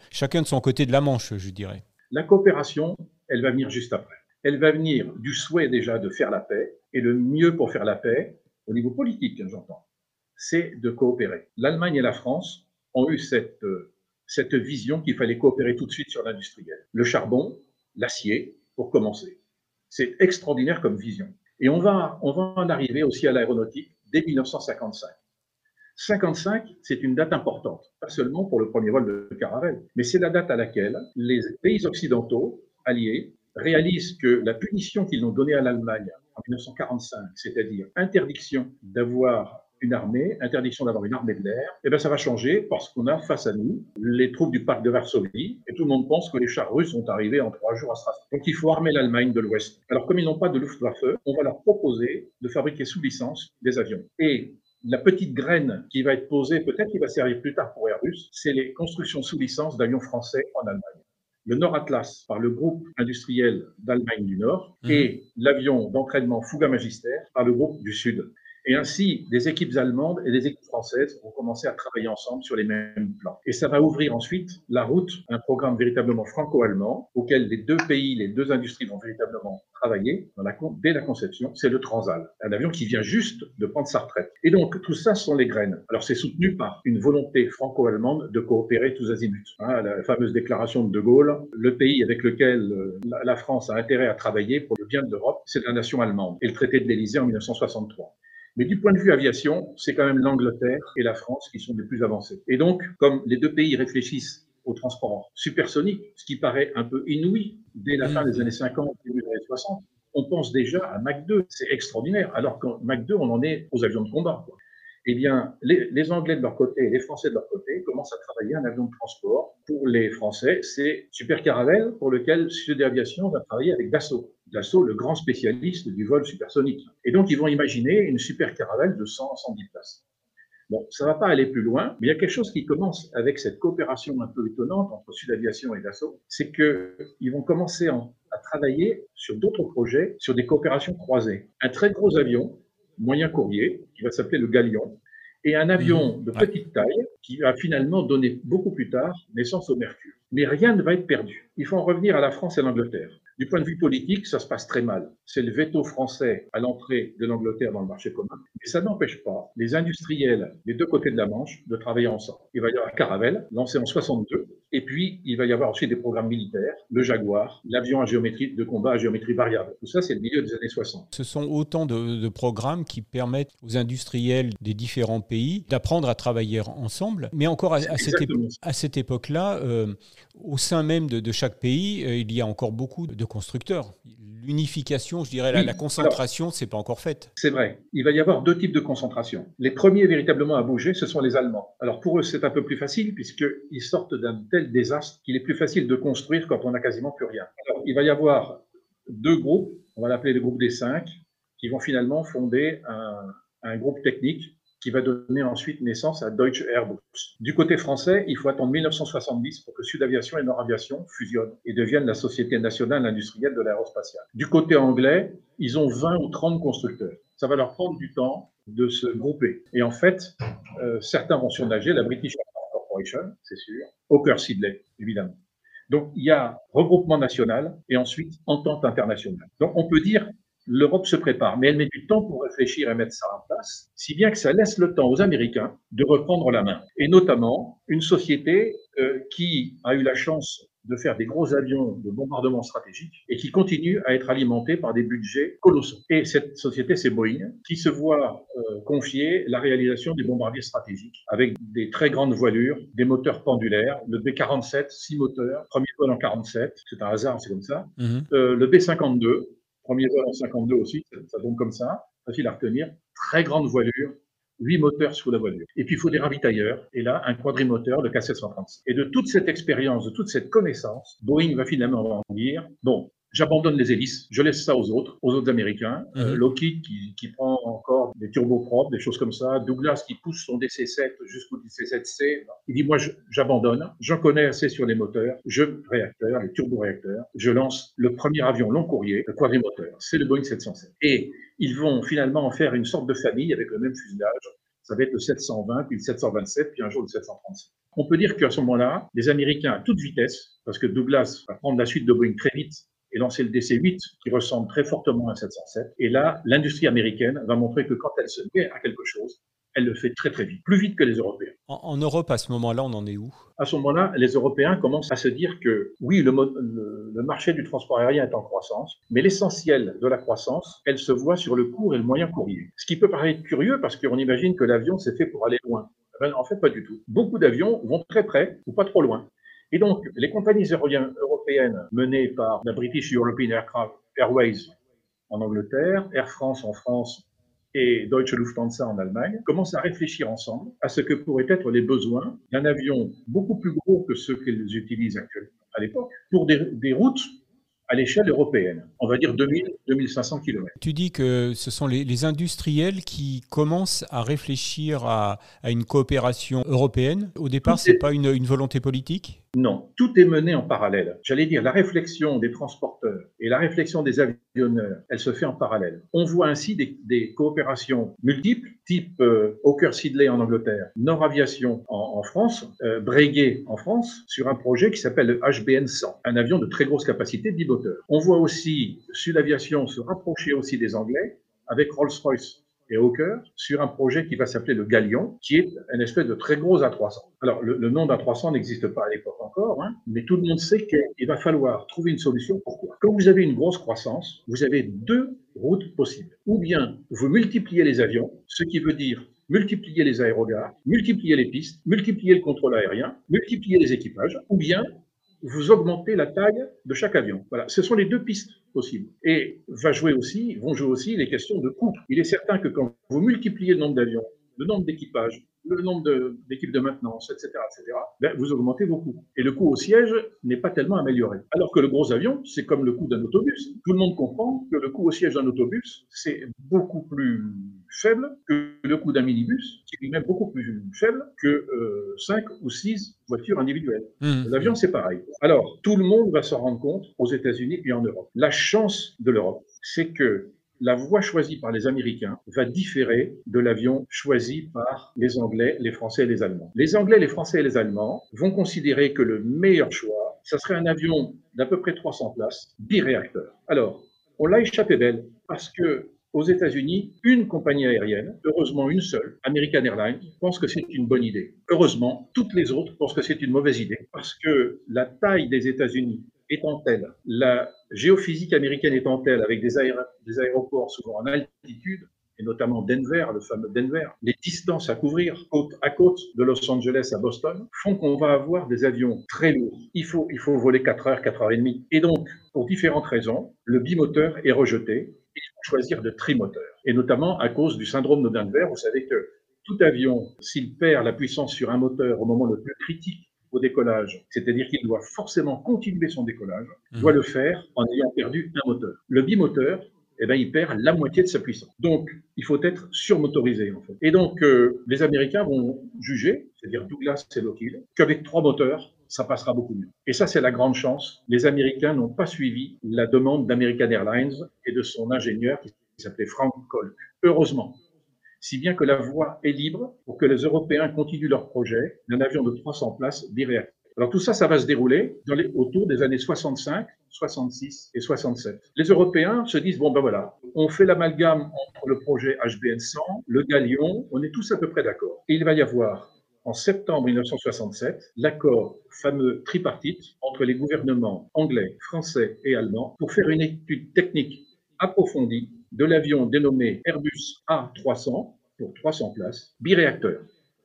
A: chacun de son côté de la Manche, je dirais.
B: La coopération, elle va venir juste après. Elle va venir du souhait déjà de faire la paix, et le mieux pour faire la paix, au niveau politique, hein, j'entends, c'est de coopérer. L'Allemagne et la France ont eu cette, euh, cette vision qu'il fallait coopérer tout de suite sur l'industriel. Le charbon, l'acier, pour commencer. C'est extraordinaire comme vision. Et on va, on va en arriver aussi à l'aéronautique dès 1955. 55, c'est une date importante, pas seulement pour le premier vol de Caravelle, mais c'est la date à laquelle les pays occidentaux alliés réalisent que la punition qu'ils ont donnée à l'Allemagne en 1945, c'est-à-dire interdiction d'avoir une armée, interdiction d'avoir une armée de l'air, eh bien ça va changer parce qu'on a face à nous les troupes du parc de Varsovie et tout le monde pense que les chars russes sont arrivés en trois jours à Strasbourg. Donc il faut armer l'Allemagne de l'Ouest. Alors comme ils n'ont pas de Luftwaffe, on va leur proposer de fabriquer sous licence des avions. Et la petite graine qui va être posée, peut-être qui va servir plus tard pour Airbus, c'est les constructions sous licence d'avions français en Allemagne le Nord Atlas par le groupe industriel d'Allemagne du Nord mmh. et l'avion d'entraînement Fouga Magister par le groupe du Sud. Et ainsi, des équipes allemandes et des équipes françaises vont commencer à travailler ensemble sur les mêmes plans. Et ça va ouvrir ensuite la route un programme véritablement franco-allemand auquel les deux pays, les deux industries vont véritablement travailler dès la conception. C'est le Transal, un avion qui vient juste de prendre sa retraite. Et donc, tout ça sont les graines. Alors, c'est soutenu par une volonté franco-allemande de coopérer tous azimuts. Hein, la fameuse déclaration de De Gaulle, le pays avec lequel euh, la France a intérêt à travailler pour le bien de l'Europe, c'est la nation allemande. Et le traité de l'Élysée en 1963. Mais du point de vue aviation, c'est quand même l'Angleterre et la France qui sont les plus avancés. Et donc, comme les deux pays réfléchissent au transport supersonique, ce qui paraît un peu inouï dès la fin des années 50, début des années 60, on pense déjà à Mach 2. C'est extraordinaire. Alors qu'en Mach 2, on en est aux avions de combat. Eh bien, les, Anglais de leur côté et les Français de leur côté commencent à travailler un avion de transport. Pour les Français, c'est Super Caravelle, pour lequel Sud Aviation va travailler avec Dassault. Dassault, le grand spécialiste du vol supersonique. Et donc, ils vont imaginer une Super Caravelle de 100 110 places. Bon, ça va pas aller plus loin, mais il y a quelque chose qui commence avec cette coopération un peu étonnante entre Sud Aviation et Dassault, c'est qu'ils vont commencer à travailler sur d'autres projets, sur des coopérations croisées. Un très gros avion moyen courrier, qui va s'appeler le Galion, et un avion mhm. de petite taille qui va finalement donner beaucoup plus tard naissance au Mercure. Mais rien ne va être perdu. Il faut en revenir à la France et à l'Angleterre. Du point de vue politique, ça se passe très mal. C'est le veto français à l'entrée de l'Angleterre dans le marché commun. Mais ça n'empêche pas les industriels des deux côtés de la Manche de travailler ensemble. Il va y avoir Caravelle, lancé en 62, et puis il va y avoir aussi des programmes militaires, le Jaguar, l'avion à géométrie de combat à géométrie variable. Tout ça, c'est le milieu des années 60.
A: Ce sont autant de, programmes qui permettent aux industriels des différents pays d'apprendre à travailler ensemble. Mais encore à, cette, époque-là, euh, au sein même de, chaque pays, euh, il y a encore beaucoup de constructeurs. L'unification, je dirais, la, concentration, c'est pas encore faite.
B: C'est vrai. Il va y avoir deux types de concentration. Les premiers véritablement à bouger, ce sont les Allemands. Alors pour eux, c'est un peu plus facile puisqu'ils sortent d'un tel désastre qu'il est plus facile de construire quand on n'a quasiment plus rien. Alors, il va y avoir deux groupes, on va l'appeler le groupe des cinq, qui vont finalement fonder un, un groupe technique qui va donner ensuite naissance à Deutsche Airbus. Du côté français, il faut attendre 1970 pour que Sud Aviation et Nord Aviation fusionnent et deviennent la Société nationale industrielle de l'aérospatiale. Du côté anglais, ils ont 20 ou 30 constructeurs. Ça va leur prendre du temps de se grouper. Et en fait, euh, certains vont surnager, la British Aircraft Corporation, c'est sûr, Hawker Siddeley, évidemment. Donc il y a regroupement national et ensuite entente internationale. Donc on peut dire l'Europe se prépare, mais elle met du temps pour réfléchir et mettre ça en place, si bien que ça laisse le temps aux Américains de reprendre la main. Et notamment une société euh, qui a eu la chance de faire des gros avions de bombardement stratégique et qui continue à être alimenté par des budgets colossaux. Et cette société, c'est Boeing, qui se voit euh, confier la réalisation des bombardiers stratégiques avec des très grandes voilures, des moteurs pendulaires, le B-47, 6 moteurs, premier vol en 47, c'est un hasard, c'est comme ça, mhm. euh, le B-52, premier vol en 52 aussi, ça, tombe comme ça, facile à retenir, très grande voilure, huit moteurs sous la voilure. Et puis il faut des ravitailleurs, et là, un quadrimoteur, de K736. Et de toute cette expérience, de toute cette connaissance, Boeing va finalement dire, bon, J'abandonne les hélices, je laisse ça aux autres, aux autres Américains. Euh, mhm. Lockheed qui, qui, prend encore des turbopropres, des choses comme ça. Douglas qui pousse son DC-7 jusqu'au DC-7C. Il dit, moi, j'abandonne. J'en connais assez sur les moteurs. Je, réacteurs, les turboréacteurs. Je lance le premier avion long courrier, le quadrimoteur. C'est le Boeing 707. Et ils vont finalement en faire une sorte de famille avec le même fuselage. Ça va être le 720, puis le 727, puis un jour le 737. On peut dire qu'à ce moment-là, les Américains à toute vitesse, parce que Douglas va prendre la suite de Boeing très vite, et lancer le DC-8 qui ressemble très fortement à 707. Et là, l'industrie américaine va montrer que quand elle se met à quelque chose, elle le fait très très vite, plus vite que les Européens.
A: En, Europe, à ce moment-là, on en est où?
B: À ce moment-là, les Européens commencent à se dire que oui, le, le, marché du transport aérien est en croissance, mais l'essentiel de la croissance, elle se voit sur le court et le moyen courrier. Ce qui peut paraître curieux parce qu'on imagine que l'avion, c'est fait pour aller loin. Ben, en fait, pas du tout. Beaucoup d'avions vont très près ou pas trop loin. Et donc, les compagnies européennes menées par la British European Aircraft Airways en Angleterre, Air France en France et Deutsche Lufthansa en Allemagne commencent à réfléchir ensemble à ce que pourraient être les besoins d'un avion beaucoup plus gros que ceux qu'ils utilisent actuellement à l'époque pour des, des routes à l'échelle européenne, on va dire 2000-2500 km.
A: Tu dis que ce sont les, industriels qui commencent à réfléchir à, une coopération européenne. Au départ, ce n'est pas une, une volonté politique?
B: Non, tout est mené en parallèle. J'allais dire, la réflexion des transporteurs et la réflexion des avionneurs, elle se fait en parallèle. On voit ainsi des, coopérations multiples, type euh, Hawker Sidley en Angleterre, Nord Aviation en, France, euh, Breguet en France, sur un projet qui s'appelle le HBN 100, un avion de très grosse capacité, 10 moteurs. On voit aussi Sud Aviation se rapprocher aussi des Anglais avec Rolls-Royce et Hawker sur un projet qui va s'appeler le Galion, qui est une espèce de très gros A300. Alors, le, nom d'A300 n'existe pas à l'époque encore, hein, mais tout le monde sait qu'il va falloir trouver une solution. Pourquoi? Quand vous avez une grosse croissance, vous avez deux routes possibles. Ou bien vous multipliez les avions, ce qui veut dire multiplier les aérogares, multiplier les pistes, multiplier le contrôle aérien, multiplier les équipages, ou bien vous augmentez la taille de chaque avion. Voilà, ce sont les deux pistes possibles. Et va jouer aussi, vont jouer aussi les questions de coût. Il est certain que quand vous multipliez le nombre d'avions, le nombre d'équipages, le nombre d'équipes de, maintenance, etc., etc., ben, vous augmentez vos coûts. Et le coût au siège n'est pas tellement amélioré. Alors que le gros avion, c'est comme le coût d'un autobus. Tout le monde comprend que le coût au siège d'un autobus, c'est beaucoup plus faible que le coût d'un minibus, qui est lui-même beaucoup plus faible que euh, 5 ou 6 voitures individuelles. Mmh. L'avion, c'est pareil. Alors, tout le monde va s'en rendre compte aux États-Unis et en Europe. La chance de l'Europe, c'est que la voie choisie par les Américains va différer de l'avion choisi par les Anglais, les Français et les Allemands. Les Anglais, les Français et les Allemands vont considérer que le meilleur choix, ce serait un avion d'à peu près 300 places, biréacteur. Alors, on l'a échappé belle parce que aux États-Unis, une compagnie aérienne, heureusement une seule, American Airlines, pense que c'est une bonne idée. Heureusement, toutes les autres pensent que c'est une mauvaise idée parce que la taille des États-Unis étant la géophysique américaine étant telle, avec des, des aéroports souvent en altitude, et notamment Denver, le fameux Denver, les distances à couvrir côte à côte de Los Angeles à Boston font qu'on va avoir des avions très lourds. Il faut, il faut voler 4 heures, 4 heures et demie. Et donc, pour différentes raisons, le bimoteur est rejeté il faut choisir de trimoteur. Et notamment à cause du syndrome de Denver, vous savez que tout avion, s'il perd la puissance sur un moteur au moment le plus critique au décollage, c'est-à-dire qu'il doit forcément continuer son décollage, mmh. doit le faire en ayant perdu un moteur. Le bimoteur, eh ben, il perd la moitié de sa puissance. Donc, il faut être surmotorisé, en fait. Et donc, euh, les Américains vont juger, c'est-à-dire Douglas et Lockheed, qu'avec trois moteurs, ça passera beaucoup mieux. Et ça, c'est la grande chance. Les Américains n'ont pas suivi la demande d'American Airlines et de son ingénieur qui s'appelait Frank Kolk. Heureusement. Si bien que la voie est libre pour que les Européens continuent leur projet d'un avion de 300 places biréacteur. Alors tout ça, ça va se dérouler dans les, autour des années 65, 66 et 67. Les Européens se disent, bon ben voilà, on fait l'amalgame entre le projet HBN 100, le Galion, on est tous à peu près d'accord. Et il va y avoir en septembre 1967 l'accord fameux tripartite entre les gouvernements anglais, français et allemands pour faire une étude technique approfondie de l'avion dénommé Airbus A300 pour 300 places, biréacteur.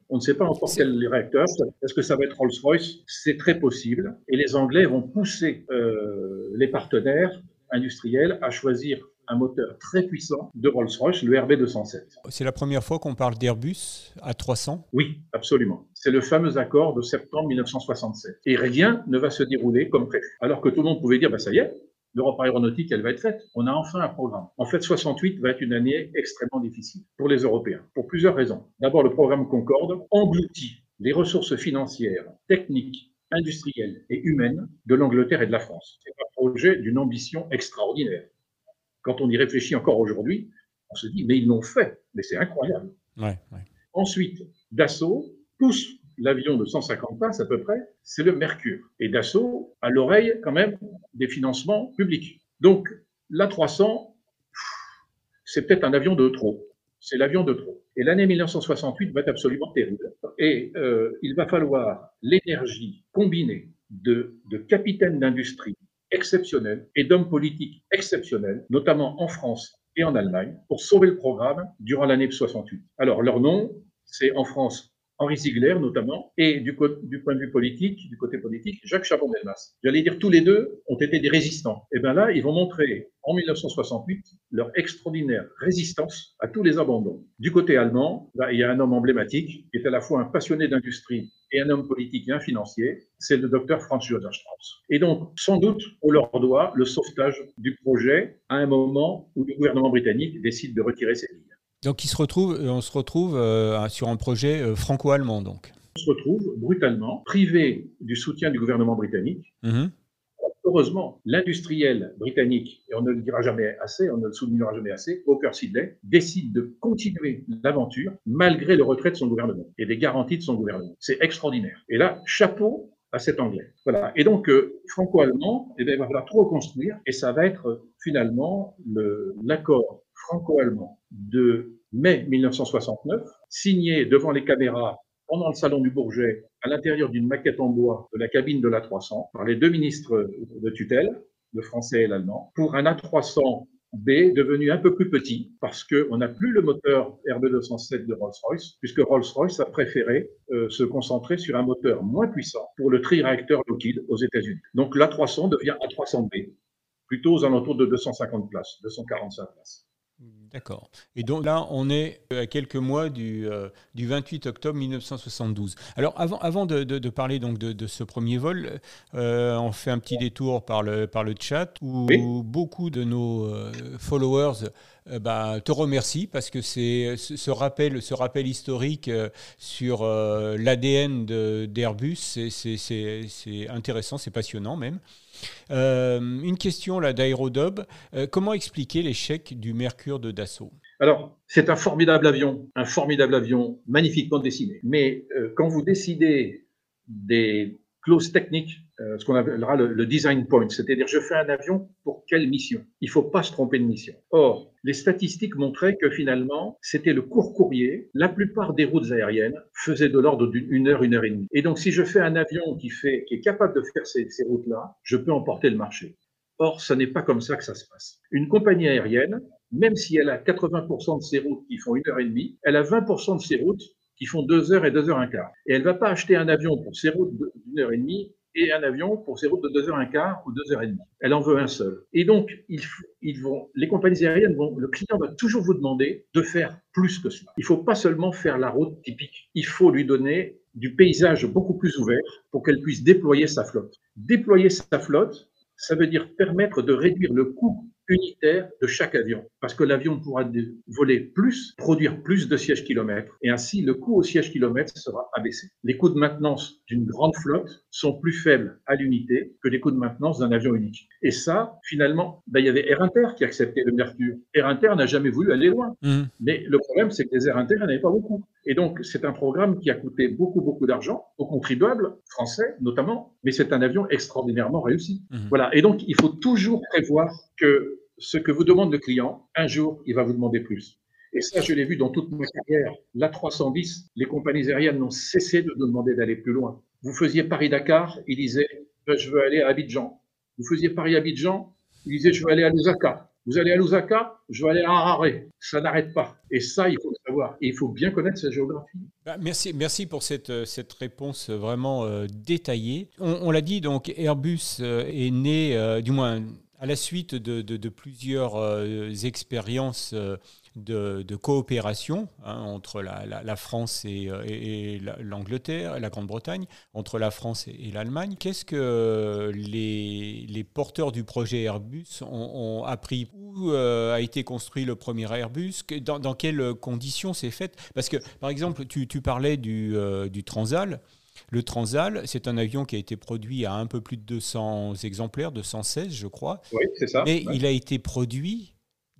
B: On ne sait pas encore quel réacteur. Est-ce que ça va être Rolls-Royce? C'est très possible. Et les Anglais vont pousser euh, les partenaires industriels à choisir un moteur très puissant de Rolls-Royce, le RB207.
A: C'est la première fois qu'on parle d'Airbus à 300
B: Oui, absolument. C'est le fameux accord de septembre 1967. Et rien ne va se dérouler comme prévu. Alors que tout le monde pouvait dire, bah, ça y est, l'Europe aéronautique, elle va être faite. On a enfin un programme. En fait, 68 va être une année extrêmement difficile pour les Européens, pour plusieurs raisons. D'abord, le programme Concorde engloutit les ressources financières, techniques, industrielles et humaines de l'Angleterre et de la France. C'est un projet d'une ambition extraordinaire. Quand on y réfléchit encore aujourd'hui, on se dit, mais ils l'ont fait, mais c'est incroyable. Ensuite, Dassault pousse l'avion de 150 places à peu près, c'est le Mercure. Et Dassault à l'oreille quand même des financements publics. Donc l'A300, c'est peut-être un avion de trop. C'est l'avion de trop. Et l'année 1968 va être absolument terrible. Et euh, il va falloir l'énergie combinée de, de capitaines d'industrie exceptionnels et d'hommes politiques exceptionnels, notamment en France et en Allemagne, pour sauver le programme durant l'année 68. Alors leur nom, c'est en France Henri Ziegler notamment, et du, du, point de vue politique, du côté politique, Jacques Chaban-Delmas. J'allais dire tous les deux ont été des résistants. Et bien là, ils vont montrer en 1968 leur extraordinaire résistance à tous les abandons. Du côté allemand, il y a un homme emblématique qui est à la fois un passionné d'industrie et un homme politique et un financier, c'est le docteur Franz Josef Strauss. Et donc, sans doute, on leur doit le sauvetage du projet à un moment où le gouvernement britannique décide de retirer ses lignes.
A: Donc se retrouve, euh, on se retrouve euh, sur un projet euh, franco-allemand, donc.
B: On se retrouve brutalement privé du soutien du gouvernement britannique. Mhm. Heureusement, l'industriel britannique, et on ne le dira jamais assez, on ne le soulignera jamais assez, Walker Sidley, décide de continuer l'aventure malgré le retrait de son gouvernement et des garanties de son gouvernement. C'est extraordinaire. Et là, chapeau à cet anglais. Voilà. Et donc, franco-allemand, eh bien, il va falloir tout reconstruire et ça va être finalement l'accord franco-allemand de mai 1969, signé devant les caméras pendant le salon du Bourget, à l'intérieur d'une maquette en bois de la cabine de l'A300, par les deux ministres de tutelle, le français et l'allemand, pour un A300B devenu un peu plus petit, parce qu'on n'a plus le moteur RB207 de Rolls-Royce, puisque Rolls-Royce a préféré euh, se concentrer sur un moteur moins puissant pour le tri-réacteur Lockheed aux États-Unis. Donc l'A300 devient A300B, plutôt aux alentours de 250 places, 245 places.
A: D'accord. Et donc là, on est à quelques mois du, euh, du 28 octobre 1972. Alors avant, avant de, de, parler donc de, de, ce premier vol, euh, on fait un petit détour par le, par le chat où beaucoup de nos euh, followers bah, te remercient parce que c'est ce rappel, historique sur l'ADN d'Airbus, c'est intéressant, c'est passionnant même. Euh, une question là d'Aérodob. Euh, comment expliquer l'échec du Mercure de Dassault?
B: Alors, c'est un formidable avion, un formidable avion, magnifiquement dessiné. Mais euh, quand vous décidez des clause technique, euh, ce qu'on appellera le, design point, c'est-à-dire je fais un avion pour quelle mission? Il ne faut pas se tromper de mission. Or, les statistiques montraient que finalement, c'était le court courrier. La plupart des routes aériennes faisaient de l'ordre d'une heure, une heure et demie. Et donc, si je fais un avion qui, fait, qui est capable de faire ces, ces routes-là, je peux emporter le marché. Or, ce n'est pas comme ça que ça se passe. Une compagnie aérienne, même si elle a 80% de ses routes qui font une heure et demie, elle a 20% de ses routes qui font deux heures et deux heures un quart. Et elle ne va pas acheter un avion pour ses routes d'une heure et demie et un avion pour ses routes de deux heures un quart ou deux heures et demie. Elle en veut un seul. Et donc, ils, vont, les compagnies aériennes vont, le client va toujours vous demander de faire plus que cela. Il ne faut pas seulement faire la route typique. Il faut lui donner du paysage beaucoup plus ouvert pour qu'elle puisse déployer sa flotte. Déployer sa flotte, ça veut dire permettre de réduire le coût unitaire de chaque avion. Parce que l'avion pourra voler plus, produire plus de sièges kilomètres, et ainsi le coût au siège kilomètre sera abaissé. Les coûts de maintenance d'une grande flotte sont plus faibles à l'unité que les coûts de maintenance d'un avion unique. Et ça, finalement, ben, il y avait Air Inter qui acceptait le Mercure. Air Inter n'a jamais voulu aller loin. Mmh. Mais le problème, c'est que les Air Inter, il n'y en avait pas beaucoup. Et donc, c'est un programme qui a coûté beaucoup, beaucoup d'argent aux contribuables français, notamment, mais c'est un avion extraordinairement réussi. Mmh. Voilà. Et donc, il faut toujours prévoir que ce que vous demande le client, un jour, il va vous demander plus. Et ça, je l'ai vu dans toute ma carrière. L'A310, les compagnies aériennes n'ont cessé de nous demander d'aller plus loin. Vous faisiez Paris-Dakar, ils disaient ben, Je veux aller à Abidjan. Vous faisiez Paris-Abidjan, ils disaient Je veux aller à Lusaka. Vous allez à Lusaka, je veux aller à Harare. Ça n'arrête pas. Et ça, il faut le savoir. Et il faut bien connaître sa géographie.
A: Bah, merci, merci pour cette, euh, cette réponse vraiment euh, détaillée. On, l'a dit, donc Airbus euh, est né, du moins à la suite de, plusieurs euh, expériences euh, de, coopération hein, entre la, France et, euh, l'Angleterre, la Grande-Bretagne, entre la France et, l'Allemagne, qu'est-ce que les, porteurs du projet Airbus ont, appris Où a été construit le premier Airbus? Dans, quelles conditions c'est fait? Parce que, par exemple, tu, parlais du, du Transal. Le Transal, c'est un avion qui a été produit à un peu plus de 200 exemplaires, 216 je crois.
B: Oui, c'est ça.
A: Mais il a été produit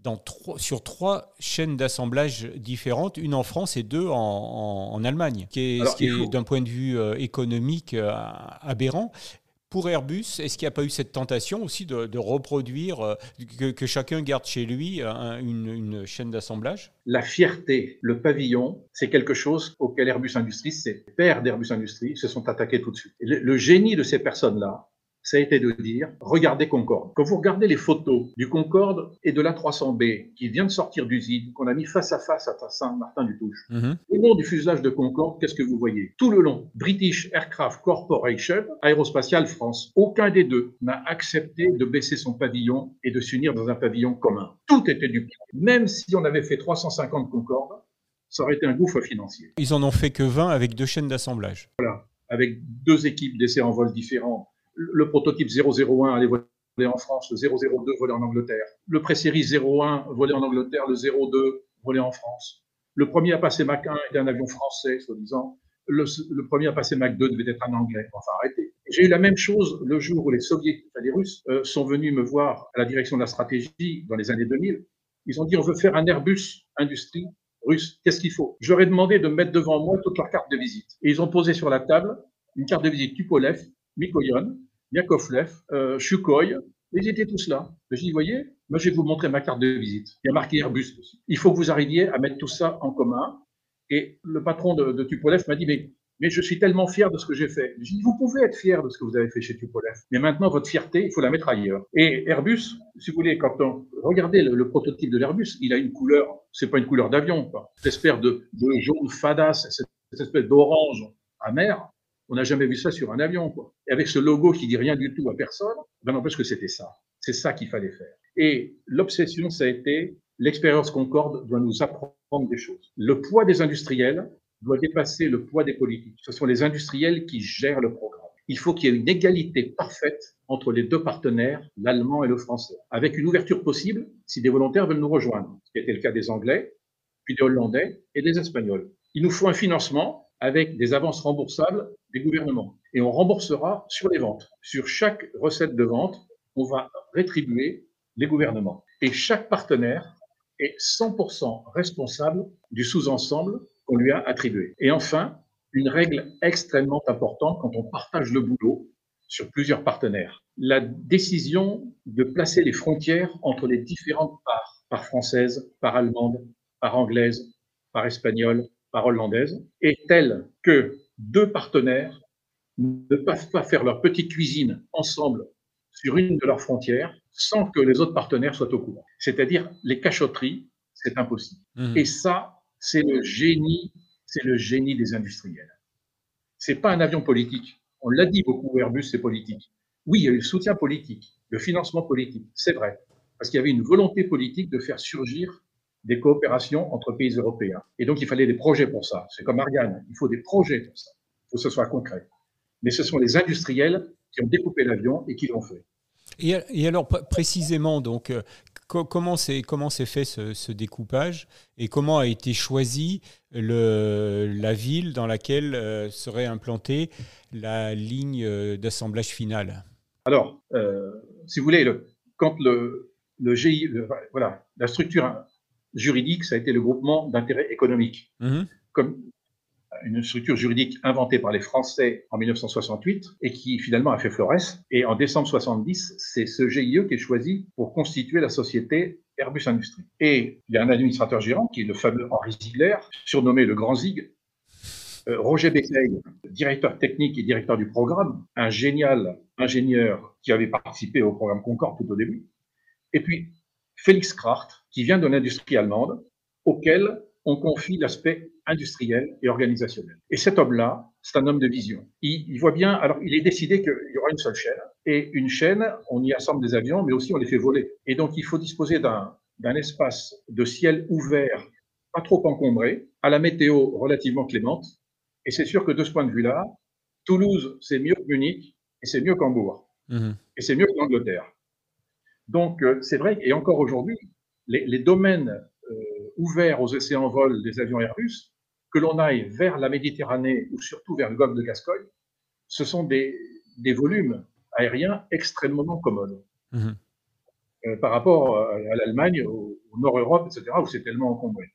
A: dans sur trois chaînes d'assemblage différentes, une en France et deux en, Allemagne, qui est, ce qui est d'un point de vue euh, économique euh, aberrant. Pour Airbus, est-ce qu'il n'y a pas eu cette tentation aussi de, reproduire, euh, que, chacun garde chez lui euh, une, chaîne d'assemblage?
B: La fierté, le pavillon, c'est quelque chose auquel Airbus Industries, ses pères d'Airbus Industries, se sont attaqués tout de suite. le génie de ces personnes-là, ça a été de dire, regardez Concorde. Quand vous regardez les photos du Concorde et de l'A300B qui vient de sortir d'usine, qu'on a mis face à face à Saint-Martin-du-Touche, mhm. au long du fuselage de Concorde, qu'est-ce que vous voyez? Tout le long, British Aircraft Corporation, Aérospatiale France, aucun des deux n'a accepté de baisser son pavillon et de s'unir dans un pavillon commun. Tout était du Même si on avait fait 350 Concorde, ça aurait été un gouffre financier.
A: Ils en ont fait que 20 avec deux chaînes d'assemblage.
B: Voilà, avec deux équipes d'essais en vol différents le prototype 001 allait voler en France, le 002 volait en Angleterre, le pré-série 01 volait en Angleterre, le 02 volait en France. Le premier à passer Mach 1 était un avion français, soi-disant. Le, premier à passer Mach 2 devait être un anglais. Enfin, arrêtez. J'ai eu la même chose le jour où les soviétiques, les russes, euh, sont venus me voir à la direction de la stratégie dans les années 2000. Ils ont dit, on veut faire un Airbus industrie russe. Qu'est-ce qu'il faut? Ai demandé de mettre devant moi toute leur carte de visite. Et ils ont posé sur la table une carte de visite Tupolev, Mikoyan, Yakovlev, euh, Shukoy, ils étaient tous là. Je dis, voyez, moi je vais vous montrer ma carte de visite. Il y a marqué Airbus Il faut que vous arriviez à mettre tout ça en commun. Et le patron de, Tupolev m'a dit, mais, je suis tellement fier de ce que j'ai fait. Je dis, vous pouvez être fier de ce que vous avez fait chez Tupolev. Mais maintenant, votre fierté, il faut la mettre ailleurs. Et Airbus, si vous voulez, quand on regardez le, prototype de l'Airbus, il a une couleur, c'est pas une couleur d'avion, cette espèce de, de jaune fadasse, cette espèce d'orange amer, on n'a jamais vu ça sur un avion. Quoi. Et avec ce logo qui dit rien du tout à personne, ben n'empêche que c'était ça. C'est ça qu'il fallait faire. Et l'obsession, ça a été l'expérience Concorde doit nous apprendre des choses. Le poids des industriels doit dépasser le poids des politiques. Ce sont les industriels qui gèrent le programme. Il faut qu'il y ait une égalité parfaite entre les deux partenaires, l'allemand et le français, avec une ouverture possible si des volontaires veulent nous rejoindre, ce qui était le cas des Anglais, puis des Hollandais et des Espagnols. Il nous faut un financement avec des avances remboursables des gouvernements. Et on remboursera sur les ventes. Sur chaque recette de vente, on va rétribuer les gouvernements. Et chaque partenaire est 100% responsable du sous-ensemble qu'on lui a attribué. Et enfin, une règle extrêmement importante quand on partage le boulot sur plusieurs partenaires. La décision de placer les frontières entre les différentes parts, par française, par allemande, par anglaise, par espagnole, hollandaise, est telle que deux partenaires ne peuvent pas faire leur petite cuisine ensemble sur une de leurs frontières sans que les autres partenaires soient au courant. C'est-à-dire les cachotteries, c'est impossible. Mmh. Et ça, c'est le génie, c'est le génie des industriels. C'est pas un avion politique. On l'a dit beaucoup, Airbus, c'est politique. Oui, il y a eu le soutien politique, le financement politique, c'est vrai, parce qu'il y avait une volonté politique de faire surgir des coopérations entre pays européens. Et donc, il fallait des projets pour ça. C'est comme Ariane, il faut des projets pour ça. Il faut que ce soit concret. Mais ce sont les industriels qui ont découpé l'avion et qui l'ont fait.
A: Et, alors, précisément, donc, euh, comment s'est fait ce, découpage et comment a été choisie la ville dans laquelle euh, serait implantée la ligne euh, d'assemblage final?
B: Alors, euh, si vous voulez, le, quand le, le GI, voilà, la structure juridique, ça a été le groupement d'intérêt économique. Mmh Comme une structure juridique inventée par les Français en 1968 et qui finalement a fait Flores. Et en décembre 70, c'est ce GIE qui est choisi pour constituer la société Airbus Industrie. Et il y a un administrateur gérant qui est le fameux Henri Ziegler, surnommé le Grand Zig. Euh, Roger Becquet, directeur technique et directeur du programme, un génial ingénieur qui avait participé au programme Concorde tout au début. Et puis Félix Kracht, qui vient de l'industrie allemande, auquel on confie l'aspect industriel et organisationnel. Et cet homme-là, c'est un homme de vision. Il, voit bien, alors il est décidé qu'il y aura une seule chaîne, et une chaîne, on y assemble des avions, mais aussi on les fait voler. Et donc il faut disposer d'un espace de ciel ouvert, pas trop encombré, à la météo relativement clémente. Et c'est sûr que de ce point de vue-là, Toulouse, c'est mieux que Munich, et c'est mieux qu'Hambourg, mmh. et c'est mieux que l'Angleterre. Donc euh, c'est vrai, et encore aujourd'hui, les, les domaines ouvert aux essais en vol des avions Airbus, que l'on aille vers la Méditerranée ou surtout vers le golfe de Gascogne, ce sont des, volumes aériens extrêmement commodes. Mhm. Euh, par rapport à, l'Allemagne, au, Nord-Europe, etc., où c'est tellement encombré.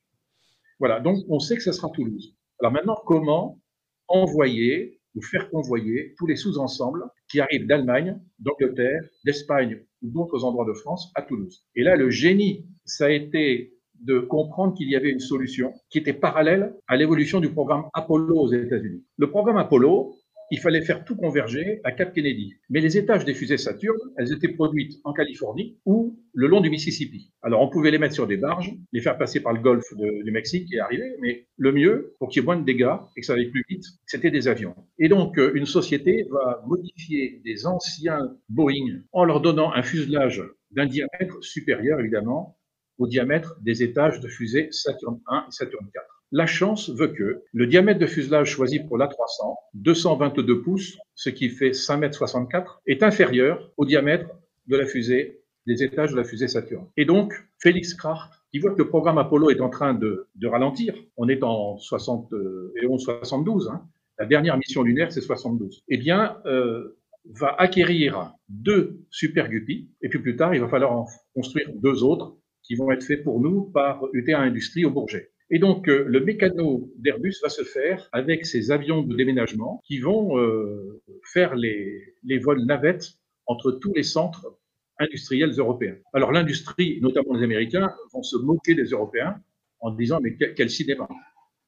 B: Voilà, donc on sait que ce sera Toulouse. Alors maintenant, comment envoyer ou faire convoyer tous les sous-ensembles qui arrivent d'Allemagne, d'Angleterre, d'Espagne d'autres endroits de France à Toulouse Et là, le génie, ça a été de comprendre qu'il y avait une solution qui était parallèle à l'évolution du programme Apollo aux États-Unis. Le programme Apollo, il fallait faire tout converger à Cap Kennedy. Mais les étages des fusées Saturne, elles étaient produites en Californie ou le long du Mississippi. Alors on pouvait les mettre sur des barges, les faire passer par le golfe du Mexique et arriver, mais le mieux, pour qu'il y ait moins de dégâts et que ça aille plus vite, c'était des avions. Et donc euh, une société va modifier des anciens Boeing en leur donnant un fuselage d'un diamètre supérieur, évidemment, au diamètre des étages de fusée Saturne 1 et Saturne 4. La chance veut que le diamètre de fuselage choisi pour l'A300, 222 pouces, ce qui fait 5,64 m, est inférieur au diamètre de la fusée, des étages de la fusée Saturne. Et donc, Félix Kraft, qui voit que le programme Apollo est en train de, ralentir, on est en 71-72, hein, la dernière mission lunaire c'est 72, eh bien, euh, va acquérir deux Super Guppy, et puis plus tard, il va falloir en construire deux autres qui vont être faits pour nous par UTA Industrie au Bourget. Et donc, euh, le mécano d'Airbus va se faire avec ces avions de déménagement qui vont euh, faire les, les vols navettes entre tous les centres industriels européens. Alors, l'industrie, notamment les Américains, vont se moquer des Européens en disant mais quel cinéma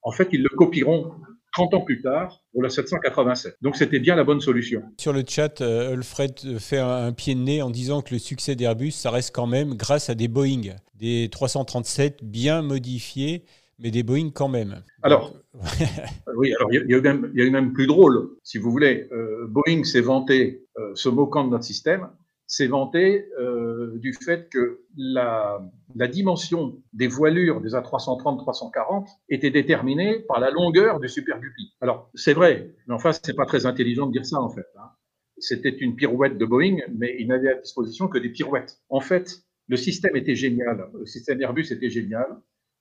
B: En fait, ils le copieront 30 ans plus tard pour la 787. Donc c'était bien la bonne solution.
A: Sur le chat, euh, Alfred fait un pied de nez en disant que le succès d'Airbus, ça reste quand même grâce à des Boeing, des 337 bien modifiés, mais des Boeing quand même.
B: Alors, oui, alors il y, a eu même, il y a même plus drôle, si vous voulez. Euh, Boeing s'est vanté, euh, se moquant de notre système, s'est vanté euh, du fait que la, la, dimension des voilures des A330-340 était déterminée par la longueur du Super Guppy. Alors, c'est vrai, mais enfin, c'est pas très intelligent de dire ça, en fait. Hein. C'était une pirouette de Boeing, mais il n'avait à disposition que des pirouettes. En fait, le système était génial, le système Airbus était génial,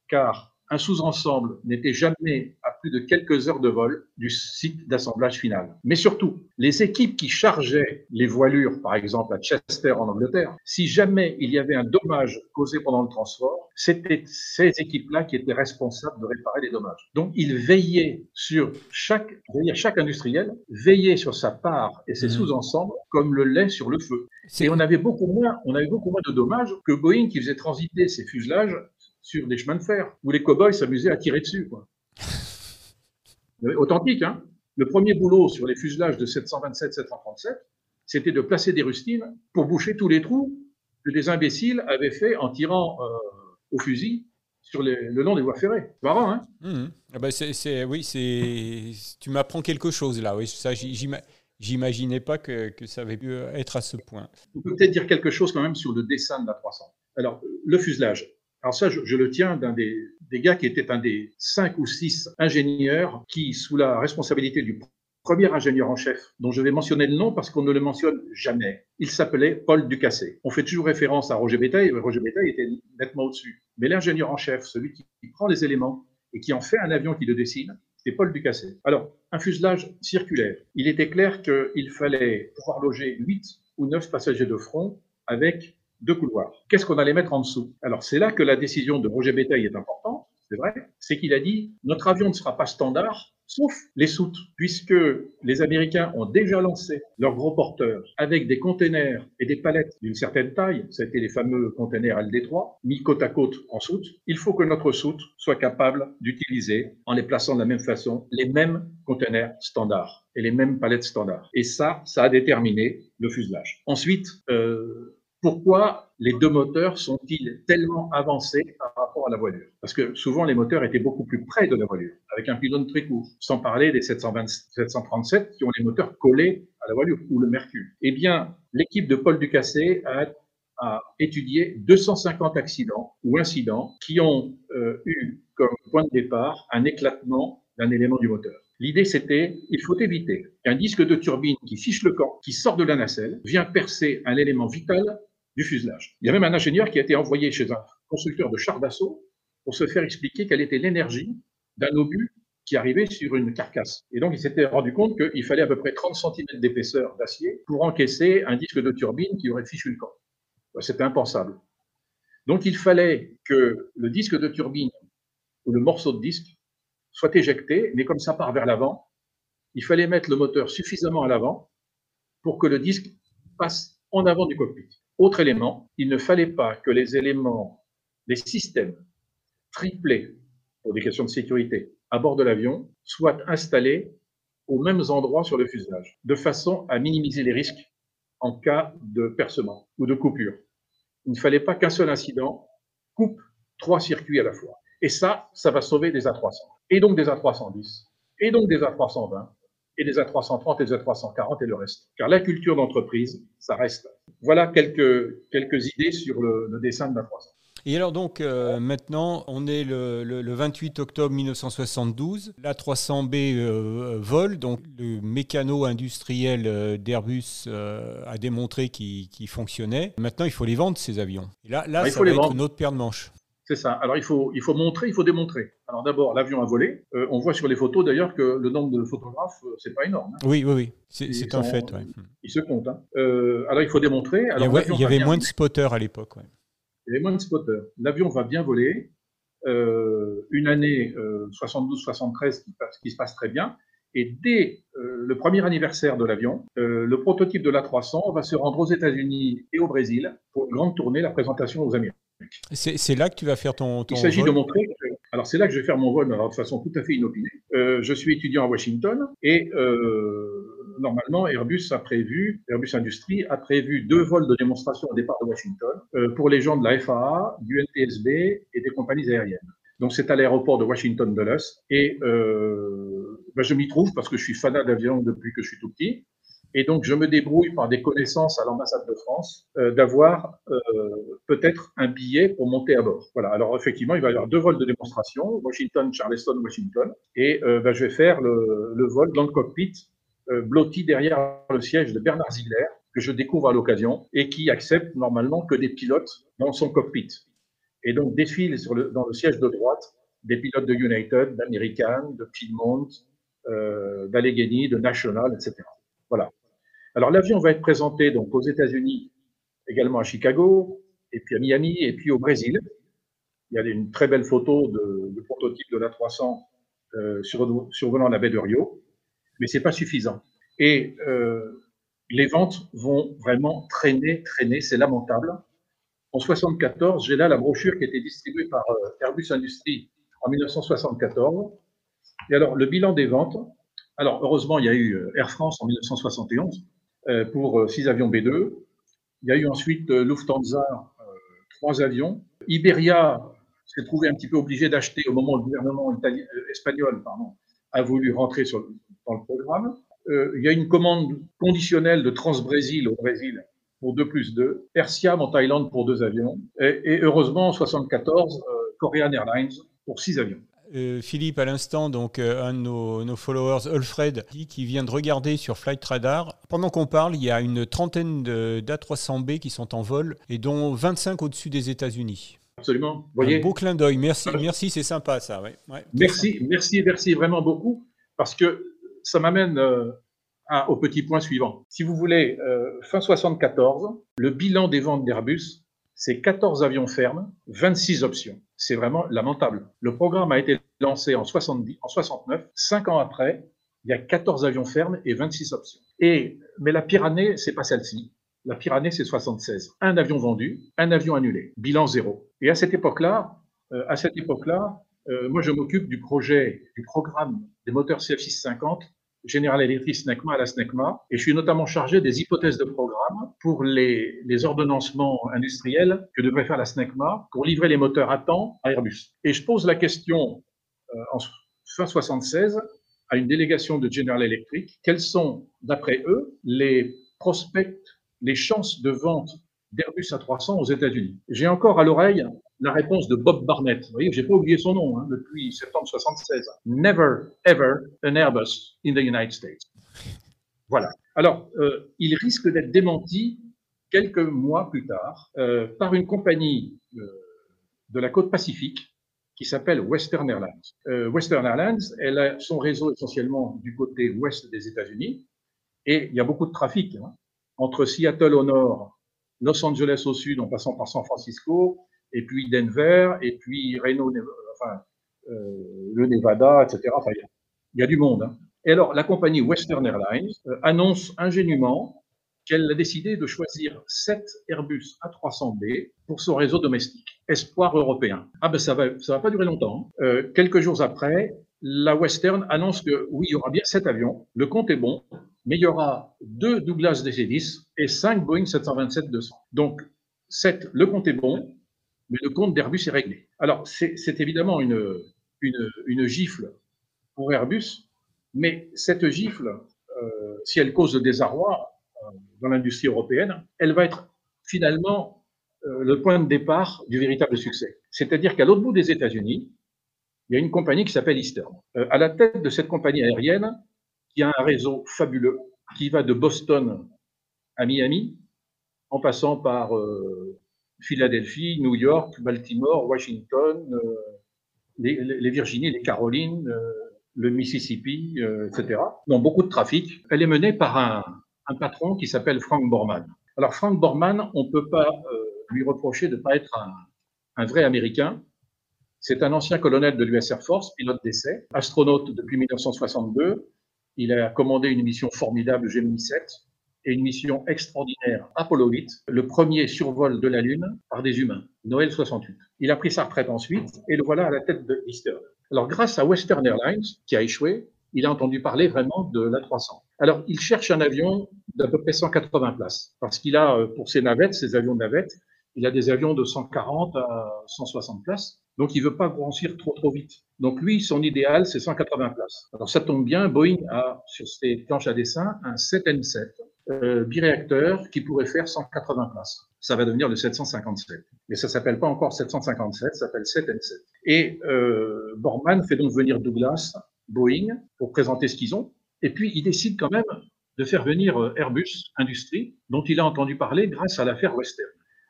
B: car un sous-ensemble n'était jamais à plus de quelques heures de vol du site d'assemblage final. Mais surtout, les équipes qui chargeaient les voilures, par exemple à Chester en Angleterre, si jamais il y avait un dommage causé pendant le transport, c'était ces équipes-là qui étaient responsables de réparer les dommages. Donc, ils veillaient sur chaque, chaque industriel, veillait sur sa part et ses mmh. sous-ensembles comme le lait sur le feu. Et on avait beaucoup moins, on avait beaucoup moins de dommages que Boeing qui faisait transiter ses fuselages sur des chemins de fer, où les cow-boys s'amusaient à tirer dessus. Quoi. Authentique, hein Le premier boulot sur les fuselages de 727-737, c'était de placer des rustines pour boucher tous les trous que des imbéciles avaient fait en tirant euh, au fusil sur le long des voies ferrées. Marrant, hein
A: mmh. ah bah c'est, Oui, c'est, tu m'apprends quelque chose là. Oui, ça, j'imaginais pas que, que, ça avait pu être à ce point.
B: On peut peut-être dire quelque chose quand même sur le dessin de la 300. Alors, le fuselage. Alors ça, je, le tiens d'un des, gars qui était un des cinq ou six ingénieurs qui, sous la responsabilité du premier ingénieur en chef, dont je vais mentionner le nom parce qu'on ne le mentionne jamais. Il s'appelait Paul Ducassé. On fait toujours référence à Roger Bétail, Roger Bétail était nettement au-dessus. Mais l'ingénieur en chef, celui qui prend les éléments et qui en fait un avion qui le dessine, c'est Paul Ducassé. Alors, un fuselage circulaire. Il était clair qu'il fallait pouvoir loger 8 ou 9 passagers de front avec deux couloirs. Qu'est-ce qu'on allait mettre en dessous? Alors, c'est là que la décision de Roger Bétail est importante, c'est vrai, c'est qu'il a dit, notre avion ne sera pas standard, sauf les soutes, puisque les Américains ont déjà lancé leurs gros porteurs avec des containers et des palettes d'une certaine taille, c'était les fameux containers LD3, mis côte à côte en soute. Il faut que notre soute soit capable d'utiliser, en les plaçant de la même façon, les mêmes containers standards et les mêmes palettes standards. Et ça, ça a déterminé le fuselage. Ensuite, euh, pourquoi les deux moteurs sont-ils tellement avancés par rapport à la voilure? Parce que souvent, les moteurs étaient beaucoup plus près de la voilure, avec un pylône très court, sans parler des 720, 737 qui ont les moteurs collés à la voilure, ou le Mercure. Eh bien, l'équipe de Paul Ducassé a, étudié 250 accidents ou incidents qui ont euh, eu comme point de départ un éclatement d'un élément du moteur. L'idée, c'était, il faut éviter qu'un disque de turbine qui fiche le camp, qui sort de la nacelle, vienne percer un élément vital du fuselage. Il y a même un ingénieur qui a été envoyé chez un constructeur de chars d'assaut pour se faire expliquer quelle était l'énergie d'un obus qui arrivait sur une carcasse. Et donc, il s'était rendu compte qu'il fallait à peu près 30 cm d'épaisseur d'acier pour encaisser un disque de turbine qui aurait fichu le camp. C'était impensable. Donc, il fallait que le disque de turbine ou le morceau de disque soit éjecté, mais comme ça part vers l'avant, il fallait mettre le moteur suffisamment à l'avant pour que le disque passe en avant du cockpit. Autre élément, il ne fallait pas que les éléments, les systèmes triplés pour des questions de sécurité à bord de l'avion soient installés aux mêmes endroits sur le fuselage, de façon à minimiser les risques en cas de percement ou de coupure. Il ne fallait pas qu'un seul incident coupe trois circuits à la fois. Et ça, ça va sauver des A300, et donc des A310, et donc des A320, et des A330 et des A340 et le reste. Car la culture d'entreprise, ça reste. Voilà quelques, quelques idées sur le, le dessin de l'A300.
A: Et alors donc euh, maintenant, on est le, le, le, 28 octobre 1972. L'A300B euh, vole, donc le mécano industriel euh, d'Airbus euh, a démontré qu'il qu fonctionnait. Maintenant, il faut les vendre ces avions. Et là, là, ah, ça va être vendre. une autre paire de manches.
B: C'est ça. Alors il faut, il faut montrer, il faut démontrer. Alors d'abord, l'avion a volé. Euh, on voit sur les photos d'ailleurs que le nombre de photographes, euh, c'est pas énorme.
A: Hein. Oui, oui, oui. C'est un fait. Ouais.
B: Ils se comptent. Hein. Euh, alors il faut démontrer. Alors,
A: il y, avait, il y avait moins de spotters à l'époque. Ouais.
B: Il y avait moins de spotters. L'avion va bien voler. Euh, une année 72-73 qui, qui, se passe très bien. Et dès le premier anniversaire de l'avion, le prototype de l'A300 va se rendre aux États-Unis et au Brésil pour une grande tournée, la présentation aux Américains.
A: C'est là que tu vas faire ton, ton
B: Il s'agit de montrer. Alors c'est là que je vais faire mon vol, alors, de façon tout à fait inopinée. Euh, je suis étudiant à Washington et euh, normalement Airbus a prévu, Airbus Industries a prévu deux vols de démonstration au départ de Washington euh, pour les gens de la FAA, du NTSB et des compagnies aériennes. Donc c'est à l'aéroport de Washington Dulles et ben, je m'y trouve parce que je suis fanat d'avion depuis que je suis tout petit. Et donc, je me débrouille par des connaissances à l'ambassade de France euh, d'avoir euh, peut-être un billet pour monter à bord. Voilà. Alors, effectivement, il va y avoir deux vols de démonstration, Washington, Charleston, Washington. Et euh, ben, je vais faire le, le, vol dans le cockpit, euh, blotti derrière le siège de Bernard Ziegler, que je découvre à l'occasion, et qui accepte normalement que des pilotes dans son cockpit. Et donc, défilent sur le, dans le siège de droite des pilotes de United, d'American, de Piedmont, euh, d'Allegheny, de National, etc. Voilà. Alors l'avion va être présenté donc aux États-Unis, également à Chicago, et puis à Miami, et puis au Brésil. Il y a une très belle photo de, prototype de l'A300 euh, sur, survolant la baie de Rio, mais c'est pas suffisant. Et euh, les ventes vont vraiment traîner, traîner, c'est lamentable. En 74, j'ai là la brochure qui a été distribuée par euh, Airbus Industries en 1974. Et alors, le bilan des ventes, alors heureusement, il y a eu euh, Air France en 1971, euh, pour six avions B2. Il y a eu ensuite euh, Lufthansa, euh, trois avions. Iberia s'est trouvé un petit peu obligé d'acheter au moment où le gouvernement espagnol pardon, a voulu rentrer sur, dans le programme. Euh, il y a une commande conditionnelle de Transbrésil au Brésil pour 2 plus 2, Air Siam en Thaïlande pour deux avions, et, et heureusement en 74, euh, Korean Airlines pour six avions.
A: Euh, Philippe, à l'instant, donc euh, un de nos, followers, Alfred, dit qu'il vient de regarder sur Flight Radar. Pendant qu'on parle, il y a une trentaine d'A300B qui sont en vol et dont 25 au-dessus des États-Unis.
B: Absolument.
A: Voyez. Un beau clin d'œil. Merci, merci, c'est sympa ça.
B: merci, merci, merci vraiment beaucoup parce que ça m'amène euh, au petit point suivant. Si vous voulez, fin 74, le bilan des ventes d'Airbus c'est 14 avions fermes, 26 options. C'est vraiment lamentable. Le programme a été lancé en, 70, en 69. Cinq ans après, il y a 14 avions fermes et 26 options. Et, mais la pire année, c'est pas celle-ci. La pire année, c'est 76. Un avion vendu, un avion annulé. Bilan zéro. Et à cette époque-là, euh, à cette époque-là, euh, moi, je m'occupe du projet, du programme des moteurs CF650 General Electric SNECMA à la SNECMA, et je suis notamment chargé des hypothèses de programme pour les, ordonnancements industriels que devrait faire la SNECMA pour livrer les moteurs à temps à Airbus. Et je pose la question euh, en fin 76 à une délégation de General Electric, quels sont, d'après eux, les prospects, les chances de vente d'Airbus A300 aux États-Unis? J'ai encore à l'oreille la réponse de Bob Barnett. Vous voyez, pas oublié son nom hein, depuis septembre 76. Never ever an Airbus in the United States. Voilà. Alors, euh, il risque d'être démenti quelques mois plus tard euh, par une compagnie euh, de la côte pacifique qui s'appelle Western Airlines. Western Airlines, elle a son réseau essentiellement du côté ouest des États-Unis et il y a beaucoup de trafic hein, entre Seattle au nord Los Angeles au sud en passant par San Francisco, et puis Denver, et puis Reno, enfin, euh, le Nevada, etc. Enfin, il y, a du monde. Hein. Et alors, la compagnie Western Airlines euh, annonce ingénument qu'elle a décidé de choisir 7 Airbus A300B pour son réseau domestique. Espoir européen. Ah ben ça va, ça va pas durer longtemps. Hein. Euh, quelques jours après, la Western annonce que oui, il y aura bien 7 avions, le compte est bon, mais il y aura deux Douglas DC-10 et cinq Boeing 727-200. Donc, 7, le compte est bon, mais le compte d'Airbus est réglé. Alors, c'est évidemment une, une, gifle pour Airbus, mais cette gifle, euh, si elle cause le désarroi euh, dans l'industrie européenne, elle va être finalement euh, le point de départ du véritable succès. C'est-à-dire qu'à l'autre bout des États-Unis, il y a une compagnie qui s'appelle Eastern. à la tête de cette compagnie aérienne, qui a un réseau fabuleux qui va de Boston à Miami, en passant par Philadelphie, New York, Baltimore, Washington, euh, les, Virginies, les Carolines, euh, le Mississippi, etc. Donc beaucoup de trafic. Elle est menée par un, un patron qui s'appelle Frank Borman. Alors Frank Borman, on ne peut pas lui reprocher de ne pas être un, un vrai Américain. C'est un ancien colonel de l'US Air Force, pilote d'essai, astronaute depuis 1962, il a commandé une mission formidable Gemini 7 et une mission extraordinaire Apollo 8, le premier survol de la Lune par des humains, Noël 68. Il a pris sa retraite ensuite et le voilà à la tête de Eastern. Alors grâce à Western Airlines, qui a échoué, il a entendu parler vraiment de l'A300. Alors il cherche un avion d'à peu près 180 places, parce qu'il a euh, pour ses navettes, ses avions de navettes, il a des avions de 140 à 160 places. Donc, il veut pas grossir trop, trop vite. Donc, lui, son idéal, c'est 180 places. Alors, ça tombe bien, Boeing a, sur ses planches à dessin, un 7N7 euh, biréacteur qui pourrait faire 180 places. Ça va devenir le 757. Mais ça s'appelle pas encore 757, ça s'appelle 7N7. Et euh, Borman fait donc venir Douglas, Boeing, pour présenter ce qu'ils ont. Et puis, il décide quand même de faire venir euh, Airbus Industrie, dont il a entendu parler grâce à l'affaire Western.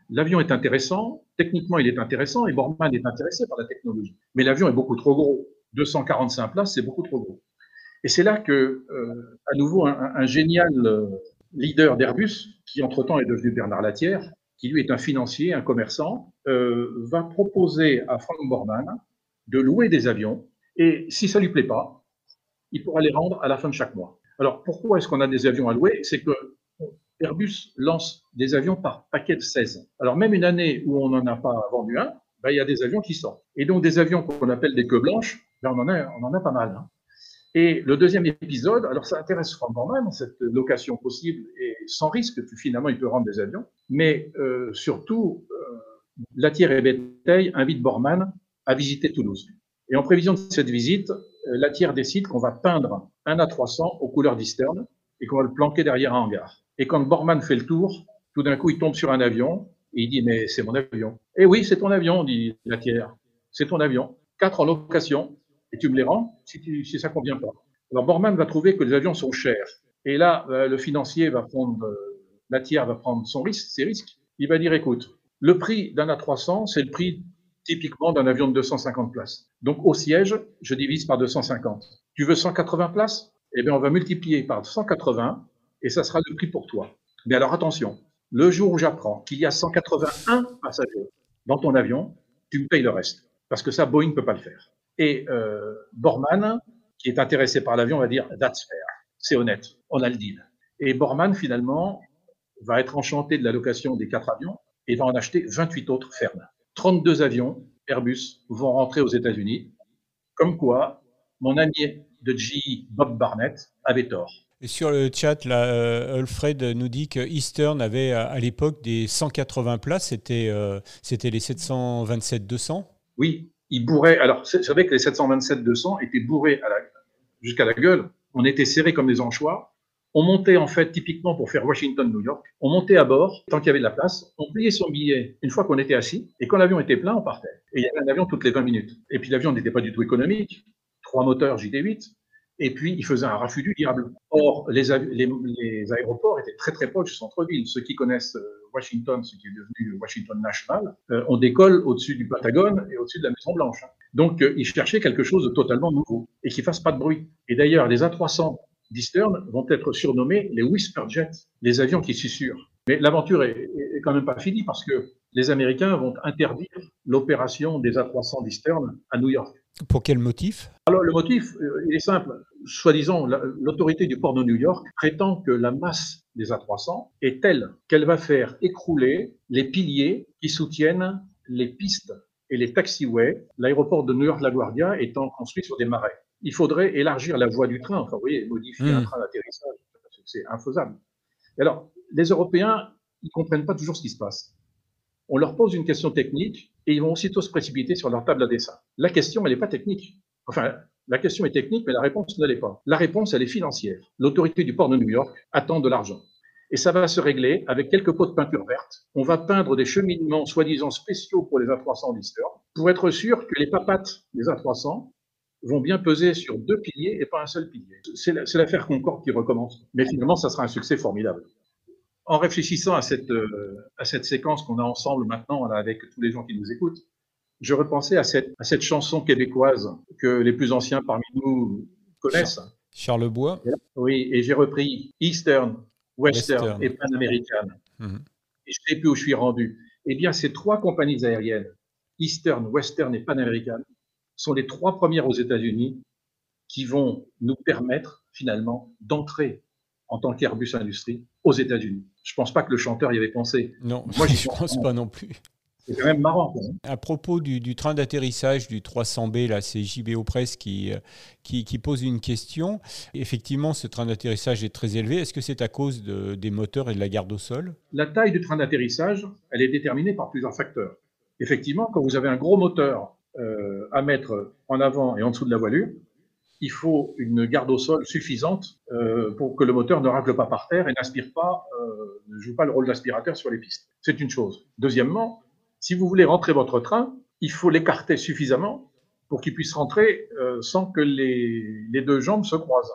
B: L'avion est intéressant, techniquement il est intéressant, et Borman est intéressé par la technologie. Mais l'avion est beaucoup trop gros. 245 places, c'est beaucoup trop gros. Et c'est là que, euh, à nouveau, un, génial leader d'Airbus, qui entre-temps est devenu Bernard Latière, qui lui est un financier, un commerçant, euh, va proposer à Frank Borman de louer des avions, et si ça lui plaît pas, il pourra les rendre à la fin de chaque mois. Alors pourquoi est-ce qu'on a des avions à louer? C'est que Airbus lance des avions par paquet de 16. Alors même une année où on n'en a pas vendu un, ben, il y a des avions qui sortent. Et donc des avions qu'on appelle des queues blanches, ben, on, en a, on en a pas mal. Hein. Et le deuxième épisode, alors ça intéresse Franck même, cette location possible et sans risque, que finalement il peut rendre des avions, mais euh, surtout, euh, Latière et Béteil invite Borman à visiter Toulouse. Et en prévision de cette visite, euh, Latière décide qu'on va peindre un A300 aux couleurs d'Eastern et qu'on va le planquer derrière un hangar. Et quand Borman fait le tour, tout d'un coup, il tombe sur un avion et il dit, mais c'est mon avion. Eh oui, c'est ton avion, dit la tiers. C'est ton avion. Quatre en location. Et tu me les rends si, ça convient pas. Alors Borman va trouver que les avions sont chers. Et là, euh, le financier va prendre, euh, la tiers va prendre son risque, ses risques. Il va dire, écoute, le prix d'un A300, c'est le prix typiquement d'un avion de 250 places. Donc au siège, je divise par 250. Tu veux 180 places? Eh bien, on va multiplier par 180 et ça sera le prix pour toi. Mais alors attention, le jour où j'apprends qu'il y a 181 passagers dans ton avion, tu me payes le reste. Parce que ça, Boeing ne peut pas le faire. Et euh, Borman, qui est intéressé par l'avion, va dire That's fair. C'est honnête. On a le deal. Et Borman, finalement, va être enchanté de la location des quatre avions et va en acheter 28 autres fermes. 32 avions Airbus vont rentrer aux États-Unis. Comme quoi, mon ami de GE, Bob Barnett, avait tort.
A: Et sur le chat, là, euh, Alfred nous dit que Eastern avait à, l'époque des 180 places, c'était euh, c'était les 727-200
B: Oui, il bourrait. Alors, c'est vrai que les 727-200 étaient bourrés jusqu'à la gueule. On était serrés comme des anchois. On montait en fait typiquement pour faire Washington-New York. On montait à bord tant qu'il y avait de la place. On payait son billet une fois qu'on était assis. Et quand l'avion était plein, on partait. Et il y avait un avion toutes les 20 minutes. Et puis l'avion n'était pas du tout économique. Trois moteurs JT8. Et puis, il faisait un raffut du diable. Or, les, aéroports étaient très très proches du centre-ville. Ceux qui connaissent euh, Washington, ce qui est devenu Washington National, euh, on décolle au-dessus du Patagone et au-dessus de la Maison Blanche. Donc, euh, ils cherchaient quelque chose de totalement nouveau et qui fasse pas de bruit. Et d'ailleurs, les A300 d'Eastern vont être surnommés les Whisper Jets, les avions qui susurrent. Mais l'aventure est, quand même pas finie parce que les Américains vont interdire l'opération des A300 d'Eastern à New York.
A: Pour quel motif?
B: Alors le motif, euh, il est simple. Soi-disant, l'autorité du port de New York prétend que la masse des A300 est telle qu'elle va faire écrouler les piliers qui soutiennent les pistes et les taxiways, l'aéroport de New York-LaGuardia étant construit sur des marais il faudrait élargir la voie du train, enfin, vous voyez, modifier un hmm. train d'atterrissage, c'est infaisable. alors, les Européens, ils comprennent pas toujours ce qui se passe. On leur pose une question technique et ils vont aussitôt se précipiter sur leur table à dessin. La question, elle n'est pas technique. Enfin, la question est technique, mais la réponse ne pas. La réponse, elle est financière. L'autorité du port de New York attend de l'argent. Et ça va se régler avec quelques pots de peinture verte. On va peindre des cheminements soi-disant spéciaux pour les A300 Lister pour être sûr que les papates des A300 vont bien peser sur deux piliers et pas un seul pilier. C'est l'affaire Concorde qui recommence. Mais finalement, ça sera un succès formidable. En réfléchissant à cette, euh, à cette séquence qu'on a ensemble maintenant avec tous les gens qui nous écoutent, je repensais à cette, à cette chanson québécoise que les plus anciens parmi nous connaissent.
A: Charlebois.
B: Oui, et j'ai repris Eastern, Western, et Pan American. Mhm. Et je ne sais plus où je suis rendu. Eh bien, ces trois compagnies aériennes, Eastern, Western et Pan American, sont les trois premières aux États-Unis qui vont nous permettre finalement d'entrer en tant qu'Airbus Industrie aux États-Unis. Je ne pense pas que le chanteur y avait pensé.
A: Non, moi je ne pense pas non plus.
B: C'est quand même marrant.
A: À propos du, train d'atterrissage du 300B, là, c'est JBO Press qui, euh, qui, qui, pose une question. Effectivement, ce train d'atterrissage est très élevé. Est-ce que c'est à cause de, des moteurs et de la garde au sol?
B: La taille du train d'atterrissage, elle est déterminée par plusieurs facteurs. Effectivement, quand vous avez un gros moteur euh, à mettre en avant et en dessous de la voilure, il faut une garde au sol suffisante euh, pour que le moteur ne racle pas par terre et n'aspire pas, euh, ne joue pas le rôle d'aspirateur sur les pistes. C'est une chose. Deuxièmement, si vous voulez rentrer votre train, il faut l'écarter suffisamment pour qu'il puisse rentrer sans que les, les, deux jambes se croisent.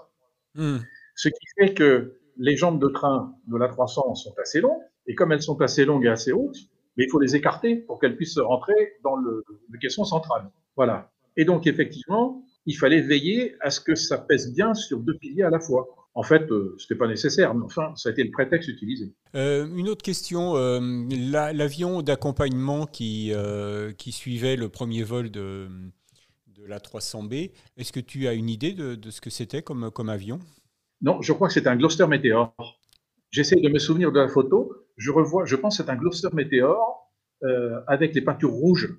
B: Hmm. Ce qui fait que les jambes de train de la 300 sont assez longues, et comme elles sont assez longues et assez hautes, mais il faut les écarter pour qu'elles puissent rentrer dans le, caisson central. Voilà. Et donc, effectivement, il fallait veiller à ce que ça pèse bien sur deux piliers à la fois. En fait, euh, ce n'était pas nécessaire, mais enfin, ça a été le prétexte utilisé.
A: Euh, une autre question, euh, l'avion d'accompagnement qui, qui suivait le premier vol de, de la 300B, est-ce que tu as une idée de, de ce que c'était comme, comme avion?
B: Non, je crois que c'était un Gloster Meteor. J'essaie de me souvenir de la photo. Je revois, je pense que c'est un Gloster Meteor avec les peintures rouges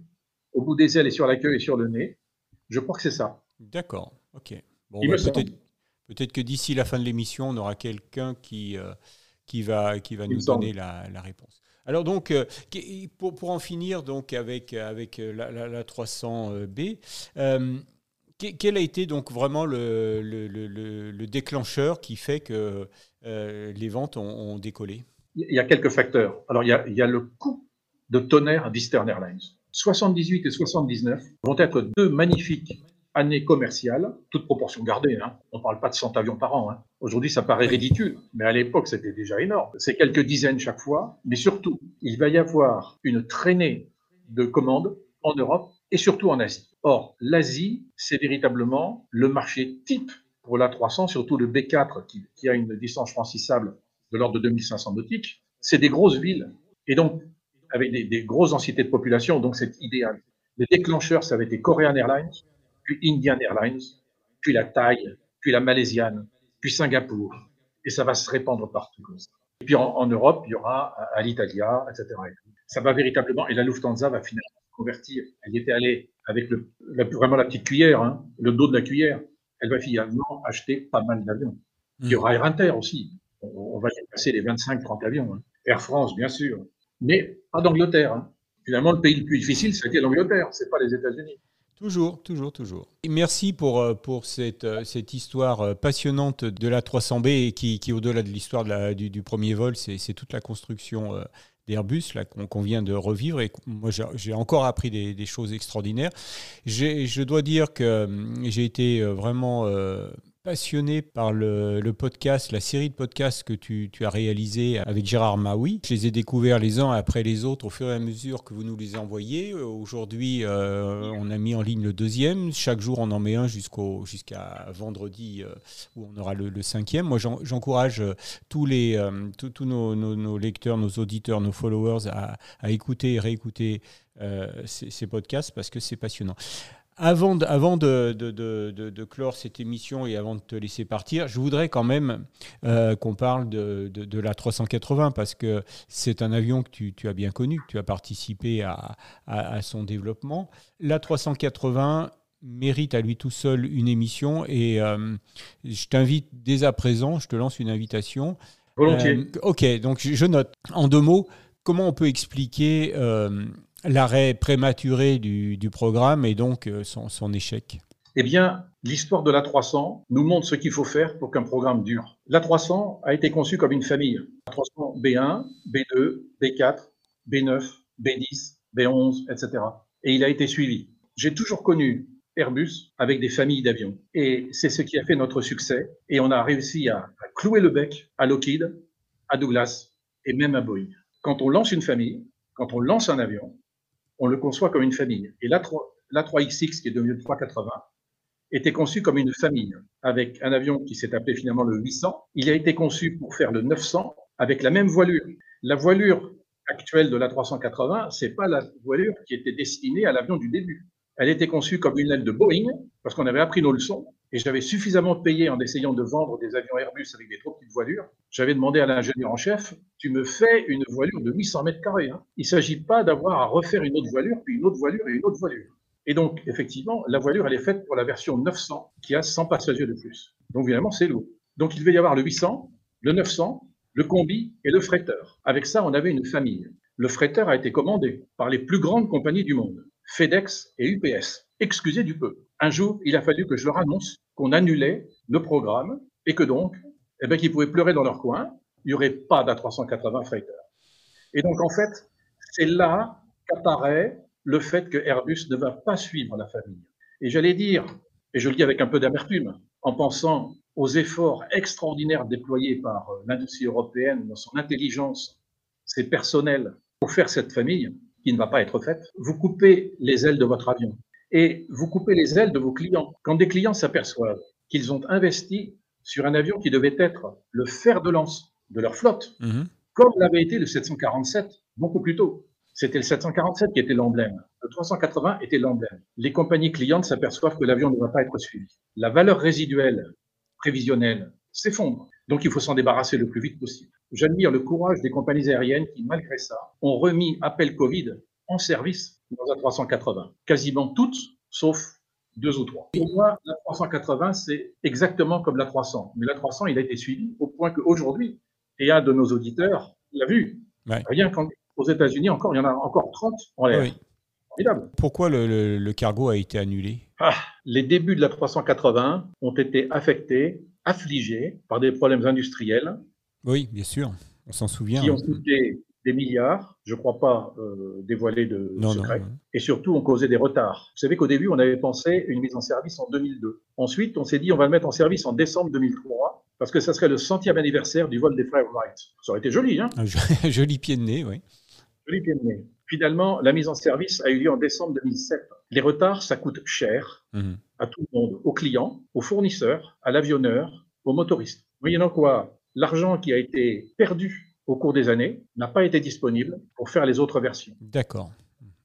B: au bout des ailes et sur la queue et sur le nez. Je crois que c'est ça.
A: D'accord, ok. Bon, bah, peut-être, que d'ici la fin de l'émission, on aura quelqu'un qui, euh, qui va, qui va nous donner la, réponse. Alors donc, euh, pour, pour, en finir donc avec, avec la, la 300B, quel a été donc vraiment le, le, le, le déclencheur qui fait que euh, les ventes ont, décollé?
B: Il y a quelques facteurs. Alors, il y a, il y a le coût de tonnerre d'Eastern Airlines. 78 et 79 vont être deux magnifiques année commerciale, toute proportion gardée. Hein. On ne parle pas de 100 avions par an. Hein. Aujourd'hui, ça paraît ridicule, mais à l'époque, c'était déjà énorme. C'est quelques dizaines chaque fois, mais surtout, il va y avoir une traînée de commandes en Europe et surtout en Asie. Or, l'Asie, c'est véritablement le marché type pour l'A300, surtout le B4 qui, a une distance franchissable de l'ordre de 2500 nautiques. C'est des grosses villes et donc avec des, des grosses densités de population, donc c'est idéal. Les déclencheurs, ça avait été Korean Airlines, puis Indian Airlines, puis la Thaï, puis la Malaisiane, puis Singapour. Et ça va se répandre partout Et puis en, Europe, il y aura Alitalia, etc. Ça va véritablement, et la Lufthansa va finalement convertir. Elle y était allée avec le, vraiment la petite cuillère, hein, le dos de la cuillère. Elle va finalement acheter pas mal d'avions. Il y aura Air Inter aussi. On, va passer les 25-30 avions. Hein. Air France, bien sûr. Mais pas d'Angleterre. Hein. Finalement, le pays le plus difficile, été l'Angleterre, c'est pas les États-Unis.
A: Toujours, toujours, toujours. merci pour, euh, pour cette, euh, cette histoire euh, passionnante de la 300B et qui, qui au-delà de l'histoire du, premier vol, c'est toute la construction d'Airbus qu'on vient de revivre. Et moi, j'ai encore appris des, des choses extraordinaires. Je dois dire que j'ai été vraiment passionné par le, podcast, la série de podcasts que tu, as réalisé avec Gérard Maui. Je les ai découverts les uns après les autres au fur et à mesure que vous nous les envoyez. Aujourd'hui, euh, on a mis en ligne le deuxième. Chaque jour, on en met un jusqu'à vendredi euh, où on aura le, cinquième. Moi, j'encourage euh, tous nos, lecteurs, nos auditeurs, nos followers à, écouter et réécouter ces, podcasts parce que c'est passionnant. Avant, de, avant de, de, clore cette émission et avant de te laisser partir, je voudrais quand même euh, qu'on parle de, la 380 parce que c'est un avion que tu, as bien connu, tu as participé à, à, son développement. La 380 mérite à lui tout seul une émission et euh, je t'invite dès à présent, je te lance une invitation.
B: Volontiers.
A: Euh, ok, donc je note. En deux mots, comment on peut expliquer l'arrêt prématuré du, programme et donc euh, son, échec
B: Eh bien, l'histoire de l'A300 nous montre ce qu'il faut faire pour qu'un programme dure. L'A300 a été conçu comme une famille. A300 B1, B2, B4, B9, B10, B11, etc. Et il a été suivi. J'ai toujours connu Airbus avec des familles d'avions. Et c'est ce qui a fait notre succès. Et on a réussi à, à clouer le bec à Lockheed, à Douglas et même à Boeing. Quand on lance une famille, quand on lance un avion, on le conçoit comme une famille. Et l'A3XX, qui est devenu le 380, était conçu comme une famille, avec un avion qui s'est appelé finalement le 800. Il a été conçu pour faire le 900 avec la même voilure. La voilure actuelle de l'A380, c'est pas la voilure qui était destinée à l'avion du début. Elle était conçue comme une aile de Boeing, parce qu'on avait appris nos leçons, et j'avais suffisamment payé en essayant de vendre des avions Airbus avec des trop petites voilures. J'avais demandé à l'ingénieur en chef, tu me fais une voilure de 800 mètres carrés. Hein. Il ne s'agit pas d'avoir à refaire une autre voilure, puis une autre voilure et une autre voilure. Et donc, effectivement, la voilure, elle est faite pour la version 900, qui a 100 passagers de plus. Donc, évidemment, c'est lourd. Donc, il devait y avoir le 800, le 900, le combi et le fretteur. Avec ça, on avait une famille. Le fretteur a été commandé par les plus grandes compagnies du monde, FedEx et UPS. Excusez du peu. Un jour, il a fallu que je leur annonce qu'on annulait le programme et que donc, eh bien, qu'ils pouvaient pleurer dans leur coin. Il n'y aurait pas d'A380 Freighter. Et donc, en fait, c'est là qu'apparaît le fait que Airbus ne va pas suivre la famille. Et j'allais dire, et je le dis avec un peu d'amertume, en pensant aux efforts extraordinaires déployés par euh, l'industrie européenne dans son intelligence, ses personnels, pour faire cette famille, qui ne va pas être faite, vous coupez les ailes de votre avion et vous coupez les ailes de vos clients. Quand des clients s'aperçoivent qu'ils ont investi sur un avion qui devait être le fer de lance de leur flotte, mhm. comme l'avait été le 747 beaucoup plus tôt. C'était le 747 qui était l'emblème. Le 380 était l'emblème. Les compagnies clientes s'aperçoivent que l'avion ne va pas être suivi. La valeur résiduelle prévisionnelle s'effondre. Donc il faut s'en débarrasser le plus vite possible. J'admire le courage des compagnies aériennes qui, malgré ça, ont remis appel Covid en service dans un 380. Quasiment toutes, sauf deux ou trois. Pour moi, la 380, c'est exactement comme la 300. Mais la 300, il a été suivi au point qu'aujourd'hui, et un de nos auditeurs l'a vu, rien qu'aux États-Unis, encore, il y en a encore 30 en l'air.
A: Pourquoi le, cargo a été annulé?
B: Ah, Les débuts de la 380 ont été affectés, affligés par des problèmes industriels.
A: Oui, bien sûr, on s'en souvient.
B: Qui ont coûté des milliards, je ne crois pas euh, dévoiler de secret, et surtout on causait des retards. Vous savez qu'au début, on avait pensé une mise en service en 2002. Ensuite, on s'est dit on va le mettre en service en décembre 2003, parce que ça serait le centième anniversaire du vol des frères Wright. Ça aurait été joli, hein
A: Joli pied de nez, oui.
B: Joli pied de nez. Finalement, la mise en service a eu lieu en décembre 2007. Les retards, ça coûte cher mhm. à tout le monde, aux clients, aux fournisseurs, à l'avionneur, aux motoristes. Moyennant quoi, l'argent qui a été perdu au cours des années n'a pas été disponible pour faire les autres versions.
A: D'accord.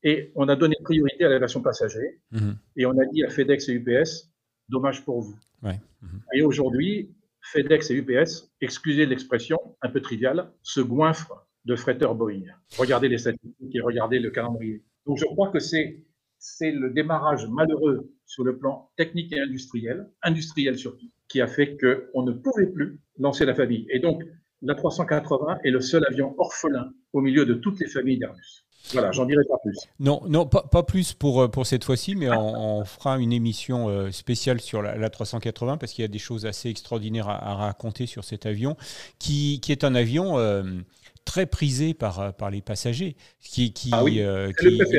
B: Et on a donné priorité à la version passager mhm. et on a dit à FedEx et UPS, dommage pour vous. Mhm. Et aujourd'hui, FedEx et UPS, excusez l'expression un peu triviale, se goinfrent de fretteurs Boeing. Regardez les statistiques et regardez le calendrier. Donc je crois que c'est c'est le démarrage malheureux sur le plan technique et industriel, industriel surtout, qui a fait qu'on ne pouvait plus lancer la famille. Et donc, la 380 est le seul avion orphelin au milieu de toutes les familles d'Airbus. Voilà, j'en dirai pas plus.
A: Non, non, pas, pas plus pour, euh, pour cette fois-ci, mais on, fera une émission euh, spéciale sur la, 380 parce qu'il y a des choses assez extraordinaires à, raconter sur cet avion, qui, qui est un avion euh, très prisé par, euh, par les passagers. Qui, qui,
B: ah
A: euh,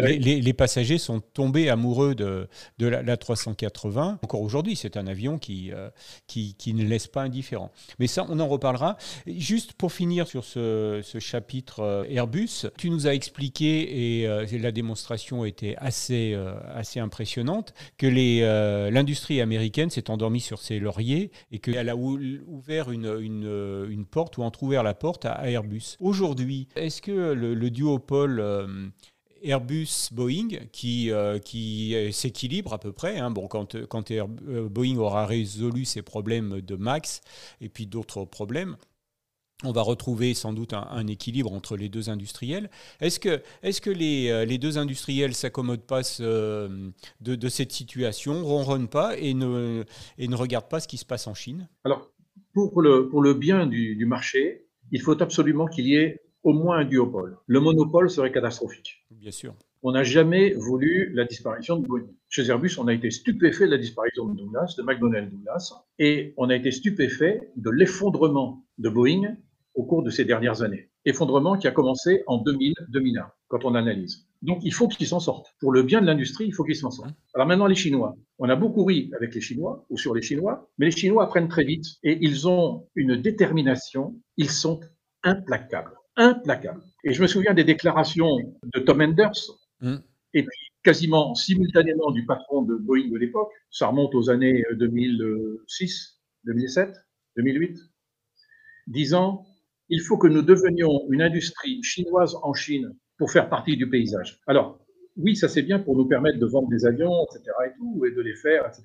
A: les, les, passagers sont tombés amoureux de, de la, 380. Encore aujourd'hui, c'est un avion qui, euh, qui, qui, ne laisse pas indifférent. Mais ça, on en reparlera. Juste pour finir sur ce, ce chapitre Airbus, tu nous as expliqué, et la démonstration était assez, assez impressionnante, que l'industrie américaine s'est endormie sur ses lauriers et qu'elle a ouvert une, une, une porte ou entrouvert la porte à Airbus aujourd'hui, est-ce que le, duopole euh, Airbus-Boeing qui, euh, qui s'équilibre à peu près. Hein, bon, quand, quand euh, Boeing aura résolu ses problèmes de MAX et puis d'autres problèmes, on va retrouver sans doute un, équilibre entre les deux industriels. Est-ce que, est que les, les, deux industriels s'accommodent pas de, cette situation, ronronnent pas et ne, et ne regardent pas ce qui se passe en Chine?
B: Alors, pour le, pour le bien du marché, il faut absolument qu'il y ait au moins un duopole. Le monopole serait catastrophique.
A: Bien sûr.
B: On n'a jamais voulu la disparition de Boeing. Chez Airbus, on a été stupéfait de la disparition de Douglas, de McDonnell Douglas, et on a été stupéfait de l'effondrement de Boeing au cours de ces dernières années. Effondrement qui a commencé en 2000-2001, quand on analyse. Donc il faut qu'ils s'en sortent. Pour le bien de l'industrie, il faut qu'ils s'en sortent. Alors maintenant, les Chinois. On a beaucoup ri avec les Chinois ou sur les Chinois, mais les Chinois apprennent très vite et ils ont une détermination. Ils sont implacables. Implacables. Et je me souviens des déclarations de Tom Enders, mm. et puis quasiment simultanément du patron de Boeing de l'époque. Ça remonte aux années 2006, 2007, 2008, disant il faut que nous devenions une industrie chinoise en Chine pour faire partie du paysage. Alors, oui, ça c'est bien pour nous permettre de vendre des avions, etc. et tout, et de les faire, etc.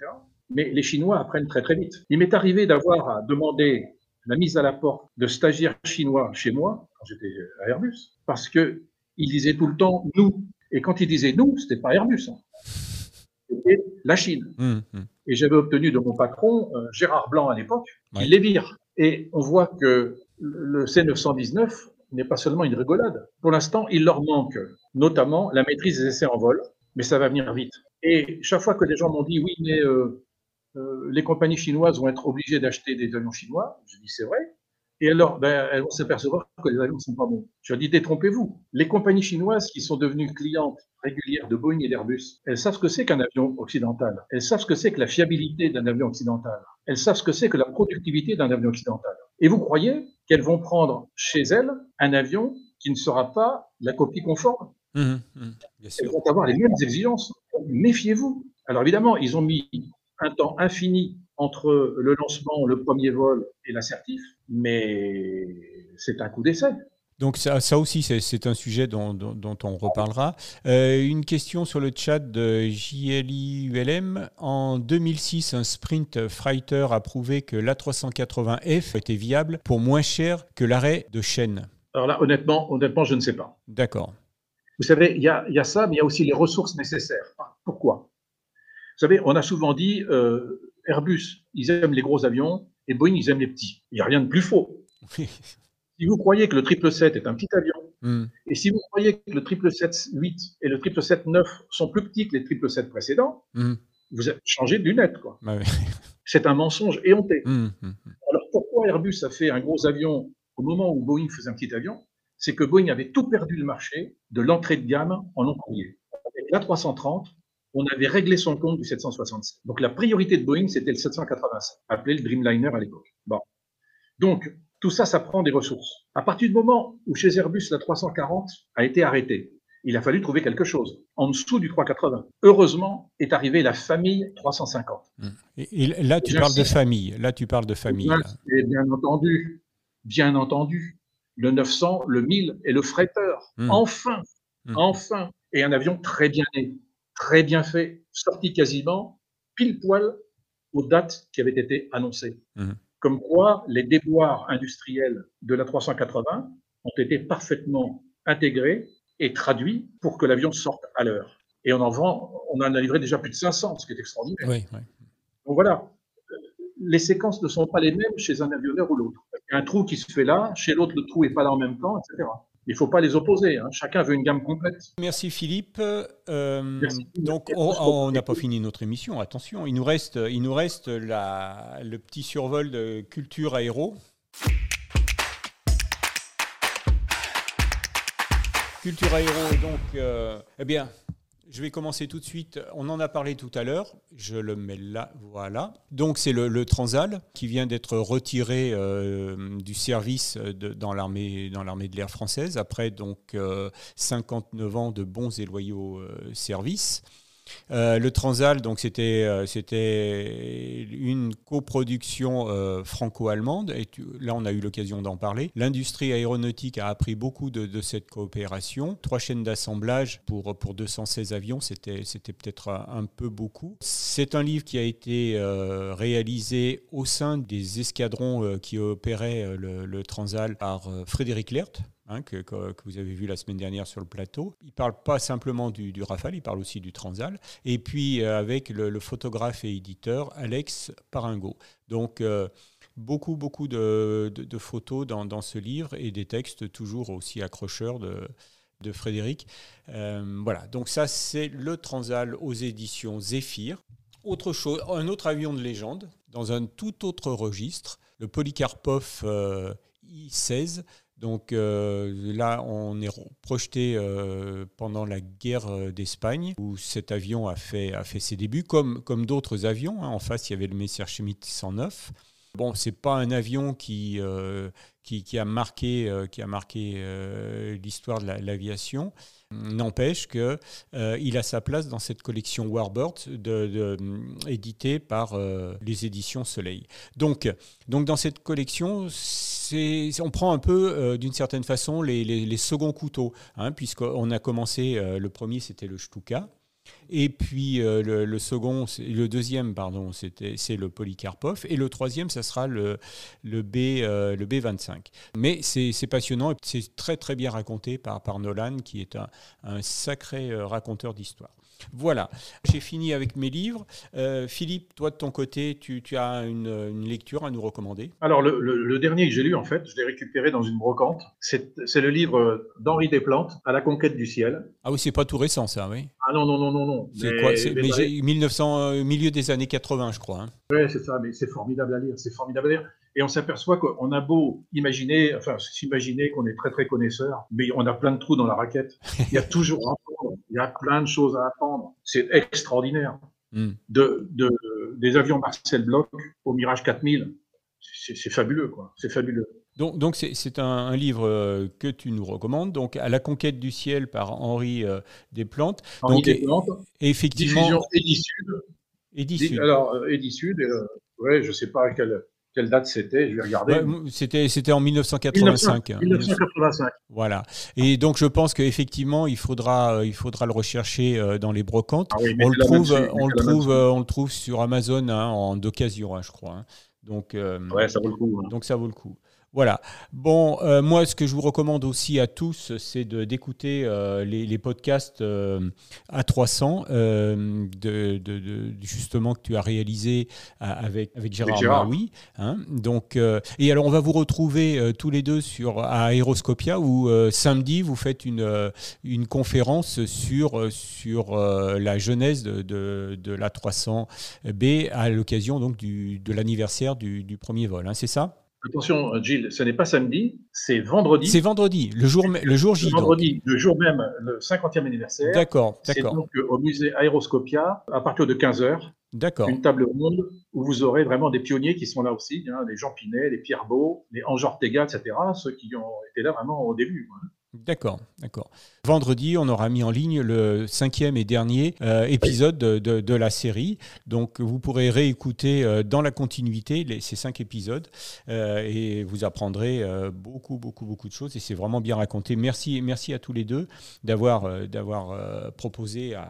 B: Mais les Chinois apprennent très très vite. Il m'est arrivé d'avoir à demander la mise à la porte de stagiaires chinois chez moi, quand j'étais à Airbus, parce que ils disaient tout le temps nous. Et quand ils disaient nous, c'était pas Airbus. Hein. C'était la Chine. Hum, hum. Et j'avais obtenu de mon patron, euh, Gérard Blanc à l'époque, qu'il les vire. Et on voit que le C919 n'est pas seulement une rigolade. Pour l'instant, il leur manque notamment la maîtrise des essais en vol, mais ça va venir vite. Et chaque fois que les gens m'ont dit oui, mais euh, euh, les compagnies chinoises vont être obligées d'acheter des avions chinois, je dis c'est vrai. Et alors, ben, elles vont s'apercevoir que les avions ne sont pas bons. Je leur dis détrompez-vous. Les compagnies chinoises qui sont devenues clientes régulières de Boeing et d'Airbus, elles savent ce que c'est qu'un avion occidental. Elles savent ce que c'est que la fiabilité d'un avion occidental. Elles savent ce que c'est que la productivité d'un avion occidental. Et vous croyez qu'elles vont prendre chez elles un avion qui ne sera pas la copie conforme? Mmh, mmh, Elles vont avoir les mêmes exigences. Méfiez-vous. Alors évidemment, ils ont mis un temps infini entre le lancement, le premier vol et l'assertif, mais c'est un coup d'essai.
A: Donc ça, ça aussi, c'est un sujet dont, dont, on reparlera. Euh, une question sur le chat de JLIULM. En 2006, un sprint freighter a prouvé que l'A380F était viable pour moins cher que l'arrêt de chaîne.
B: Alors là, honnêtement, honnêtement je ne sais pas.
A: D'accord.
B: Vous savez, il y a, y a, ça, mais il y a aussi les ressources nécessaires. Pourquoi? Vous savez, on a souvent dit euh, Airbus, ils aiment les gros avions, et Boeing, ils aiment les petits. Il n'y a rien de plus faux. Si vous croyez que le 777 est un petit avion, hmm. et si vous croyez que le 777-8 et le 777-9 sont plus petits que les 777 précédents, hmm. vous êtes changé de lunettes. Quoi. Bah C'est un mensonge éhonté. Hmm, Alors pourquoi Airbus a fait un gros avion au moment où Boeing faisait un petit avion? C'est que Boeing avait tout perdu le marché de l'entrée de gamme en long courrier. Avec l'A330, on avait réglé son compte du 767. Donc la priorité de Boeing, c'était le 787, appelé le Dreamliner à l'époque. Bon. Donc, tout ça, ça prend des ressources. À partir du moment où chez Airbus, la 340 a été arrêtée, il a fallu trouver quelque chose en dessous du 380. Heureusement, est arrivée la famille 350.
A: Et, là, tu parles de famille. Là, tu parles de famille.
B: Et bien entendu, bien entendu, le 900, le 1000 et le fretteur. Hmm. Enfin, hmm. enfin. Et un avion très bien né, très bien fait, sorti quasiment pile poil aux dates qui avaient été annoncées. Comme quoi, les déboires industriels de la 380 ont été parfaitement intégrés et traduit pour que l'avion sorte à l'heure. Et on en vend, on en a livré déjà plus de 500, ce qui est extraordinaire. Oui, Donc voilà, les séquences ne sont pas les mêmes chez un avionneur ou l'autre. Il y a un trou qui se fait là, chez l'autre le trou n'est pas là en même temps, etc. Il ne faut pas les opposer. Hein. Chacun veut une gamme complète.
A: Merci Philippe. Euh, donc on n'a pas fini notre émission. Attention, il nous reste, il nous reste la, le petit survol de culture aéro. Culture Aéro, donc, euh, eh bien, je vais commencer tout de suite. On en a parlé tout à l'heure. Je le mets là, voilà. Donc, c'est le, Transal qui vient d'être retiré euh, du service dans l'armée de l'air française après donc 59 euh, ans de bons et loyaux services. Euh, le Transal, donc c'était euh, c'était une coproduction euh, franco-allemande et là on a eu l'occasion d'en parler. L'industrie aéronautique a appris beaucoup de, cette coopération. Trois chaînes d'assemblage pour pour 216 avions, c'était c'était peut-être un, peu beaucoup. C'est un livre qui a été réalisé au sein des escadrons qui opéraient le, le Transal par Frédéric Lert, Hein, que, vous avez vu la semaine dernière sur le plateau. Il ne parle pas simplement du, Rafale, il parle aussi du Transal. Et puis euh, avec le, photographe et éditeur Alex Paringo. Donc euh, beaucoup, beaucoup de, photos dans, ce livre et des textes toujours aussi accrocheurs de, Frédéric. Euh, voilà, donc ça c'est le Transal aux éditions Zephyr. Autre chose, un autre avion de légende, dans un tout autre registre, le Polykarpov I-16 donc euh, là, on est projeté euh, pendant la guerre euh, d'Espagne, où cet avion a fait, ses débuts, comme, d'autres avions. Hein. En face, il y avait le Messerschmitt 109. Bon, c'est pas un avion qui a marqué l'histoire de l'aviation. N'empêche qu'il il a sa place dans cette collection Warbird éditée par les éditions Soleil. Donc, donc dans cette collection, on prend un peu, euh, d'une certaine façon, les, seconds couteaux, hein, puisqu'on a commencé, euh, le premier c'était le Stuka, et puis euh, le, second, le deuxième, pardon, c'est le Polykarpov, et le troisième, ça sera le, le B le B25. Mais c'est passionnant, c'est très très bien raconté par par Nolan, qui est un, un sacré raconteur d'histoire. Voilà, j'ai fini avec mes livres. Euh, Philippe, toi de ton côté, tu, as une, lecture à nous recommander?
B: Alors, le, dernier que j'ai lu, en fait, je l'ai récupéré dans une brocante. C'est le livre d'Henri Desplantes, À la conquête du ciel.
A: Ah oui, c'est pas tout récent, ça, oui
B: Ah non, non, non, non, non.
A: C'est quoi mais, 1900, euh, milieu des années 80, je crois. Hein.
B: Oui, c'est ça, mais c'est formidable à lire, c'est formidable à lire. Et on s'aperçoit qu'on a beau imaginer, enfin, s'imaginer qu'on est très très connaisseur, mais on a plein de trous dans la raquette. Il y a toujours à apprendre. Il y a plein de choses à apprendre. C'est extraordinaire. Hmm. De, de, des avions Marcel Bloch au Mirage 4000, c'est fabuleux, quoi. C'est fabuleux.
A: Donc, donc c'est un, livre euh, que tu nous recommandes, donc à la conquête du ciel par Henri euh, Desplantes.
B: Henri
A: donc,
B: Desplantes.
A: Effectivement.
B: Diffusion Edisud.
A: Edisud.
B: Alors euh, Edisud, euh, ouais, je sais pas quelle quelle date c'était Je vais regarder.
A: c'était, c'était en 1985.
B: 1985.
A: Voilà. Et donc, je pense qu'effectivement, il faudra, euh, il faudra le rechercher euh, dans les brocantes.
B: Ah
A: on, le trouve, on, le trouve, euh, on le trouve sur Amazon hein, en d'occasion, hein, je crois. Hein. Donc,
B: ouais, ça vaut le coup.
A: Donc, ça vaut le coup. Voilà. Bon, euh, moi, ce que je vous recommande aussi à tous, c'est d'écouter euh, les, podcasts euh, à 300, de, justement, que tu as réalisé avec, avec Gérard, Gérard. Maui. Hein. donc, et alors, on va vous retrouver tous les deux sur, à Aéroscopia, où samedi, vous faites une, une conférence sur, sur la genèse de, de, la 300B à l'occasion donc du, de l'anniversaire du, du, premier vol. Hein, c'est ça?
B: Attention, Gilles, ce n'est pas samedi, c'est vendredi.
A: C'est vendredi, le jour, le jour J.
B: Vendredi, le jour même, le 50e anniversaire.
A: D'accord,
B: C'est
A: d'accord.
B: donc euh, au musée Aéroscopia, à partir de 15h,
A: D'accord.
B: une table ronde où vous aurez vraiment des pionniers qui sont là aussi, hein, les Jean Pinet, les Pierre Beau, les Ange Ortega, etc., ceux qui ont été là vraiment au début. quoi.
A: D'accord, d'accord. Vendredi, on aura mis en ligne le cinquième et dernier euh, épisode de, la série. Donc, vous pourrez réécouter euh, dans la continuité ces cinq épisodes euh, et vous apprendrez beaucoup, beaucoup, beaucoup de choses. Et c'est vraiment bien raconté. Merci, merci à tous les deux d'avoir d'avoir proposé à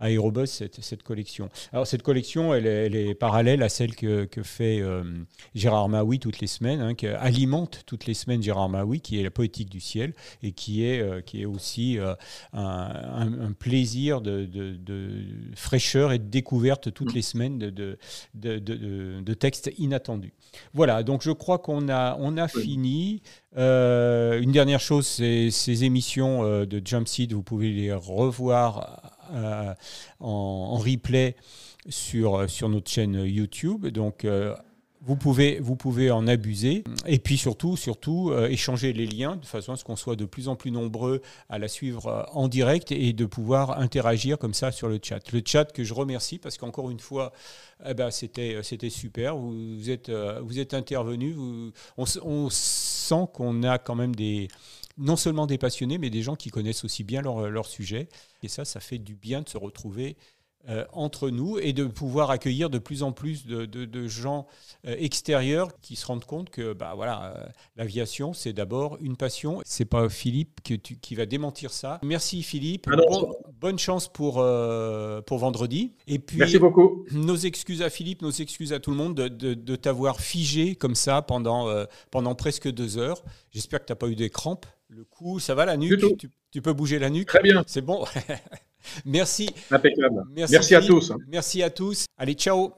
A: Aérobus cette, cette collection. Alors cette collection, elle est, elle est parallèle à celle que, que fait euh, Gérard Maui toutes les semaines, hein, qui alimente toutes les semaines Gérard Maui, qui est la poétique du ciel et qui est, euh, qui est aussi euh, un, un- un plaisir de, de- de fraîcheur et de découverte toutes les semaines de, de, textes inattendus. Voilà, donc je crois qu'on a, on a fini. Une dernière chose, c'est ces émissions de Jumpseed, vous pouvez les revoir en, en replay sur, sur notre chaîne YouTube. Donc, euh, vous pouvez, vous pouvez en abuser et puis surtout, surtout euh, échanger les liens de façon à ce qu'on soit de plus en plus nombreux à la suivre euh, en direct et de pouvoir interagir comme ça sur le chat. Le chat que je remercie parce qu'encore une fois, eh ben, c'était, c'était super. Vous, êtes, euh, êtes s- on sent qu'on a quand même des, non seulement des passionnés, mais des gens qui connaissent aussi bien leur, leur sujet. Et ça, ça fait du bien de se retrouver euh, entre nous et de pouvoir accueillir de plus en plus de, de- de gens euh, extérieurs qui se rendent compte que bah, voilà, euh, l'aviation, c'est d'abord une passion. C'est pas Philippe que tu- qui va démentir ça. Merci Philippe.
B: Ah
A: Bon- bonne chance pour, pour vendredi. Et puis,
B: Merci beaucoup.
A: nos excuses à Philippe, nos excuses à tout le monde de, de- t'avoir figé comme ça pendant, pendant presque deux heures. J'espère que tu n'as pas eu des crampes. Le cou, ça va la nuque? Tu, tu peux bouger la nuque?
B: Très bien,
A: C'est bon? Merci.
B: impeccable.
A: Merci,
B: Merci à tous.
A: Merci à tous. Allez, ciao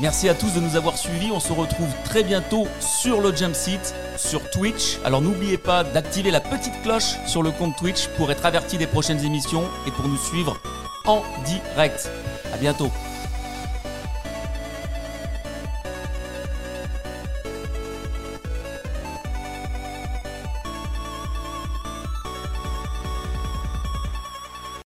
C: Merci à tous de nous avoir suivis. On se retrouve très bientôt sur le Jump Seat, sur Twitch. Alors n'oubliez pas d'activer la petite cloche sur le compte Twitch pour être averti des prochaines émissions et pour nous suivre en direct. À bientôt.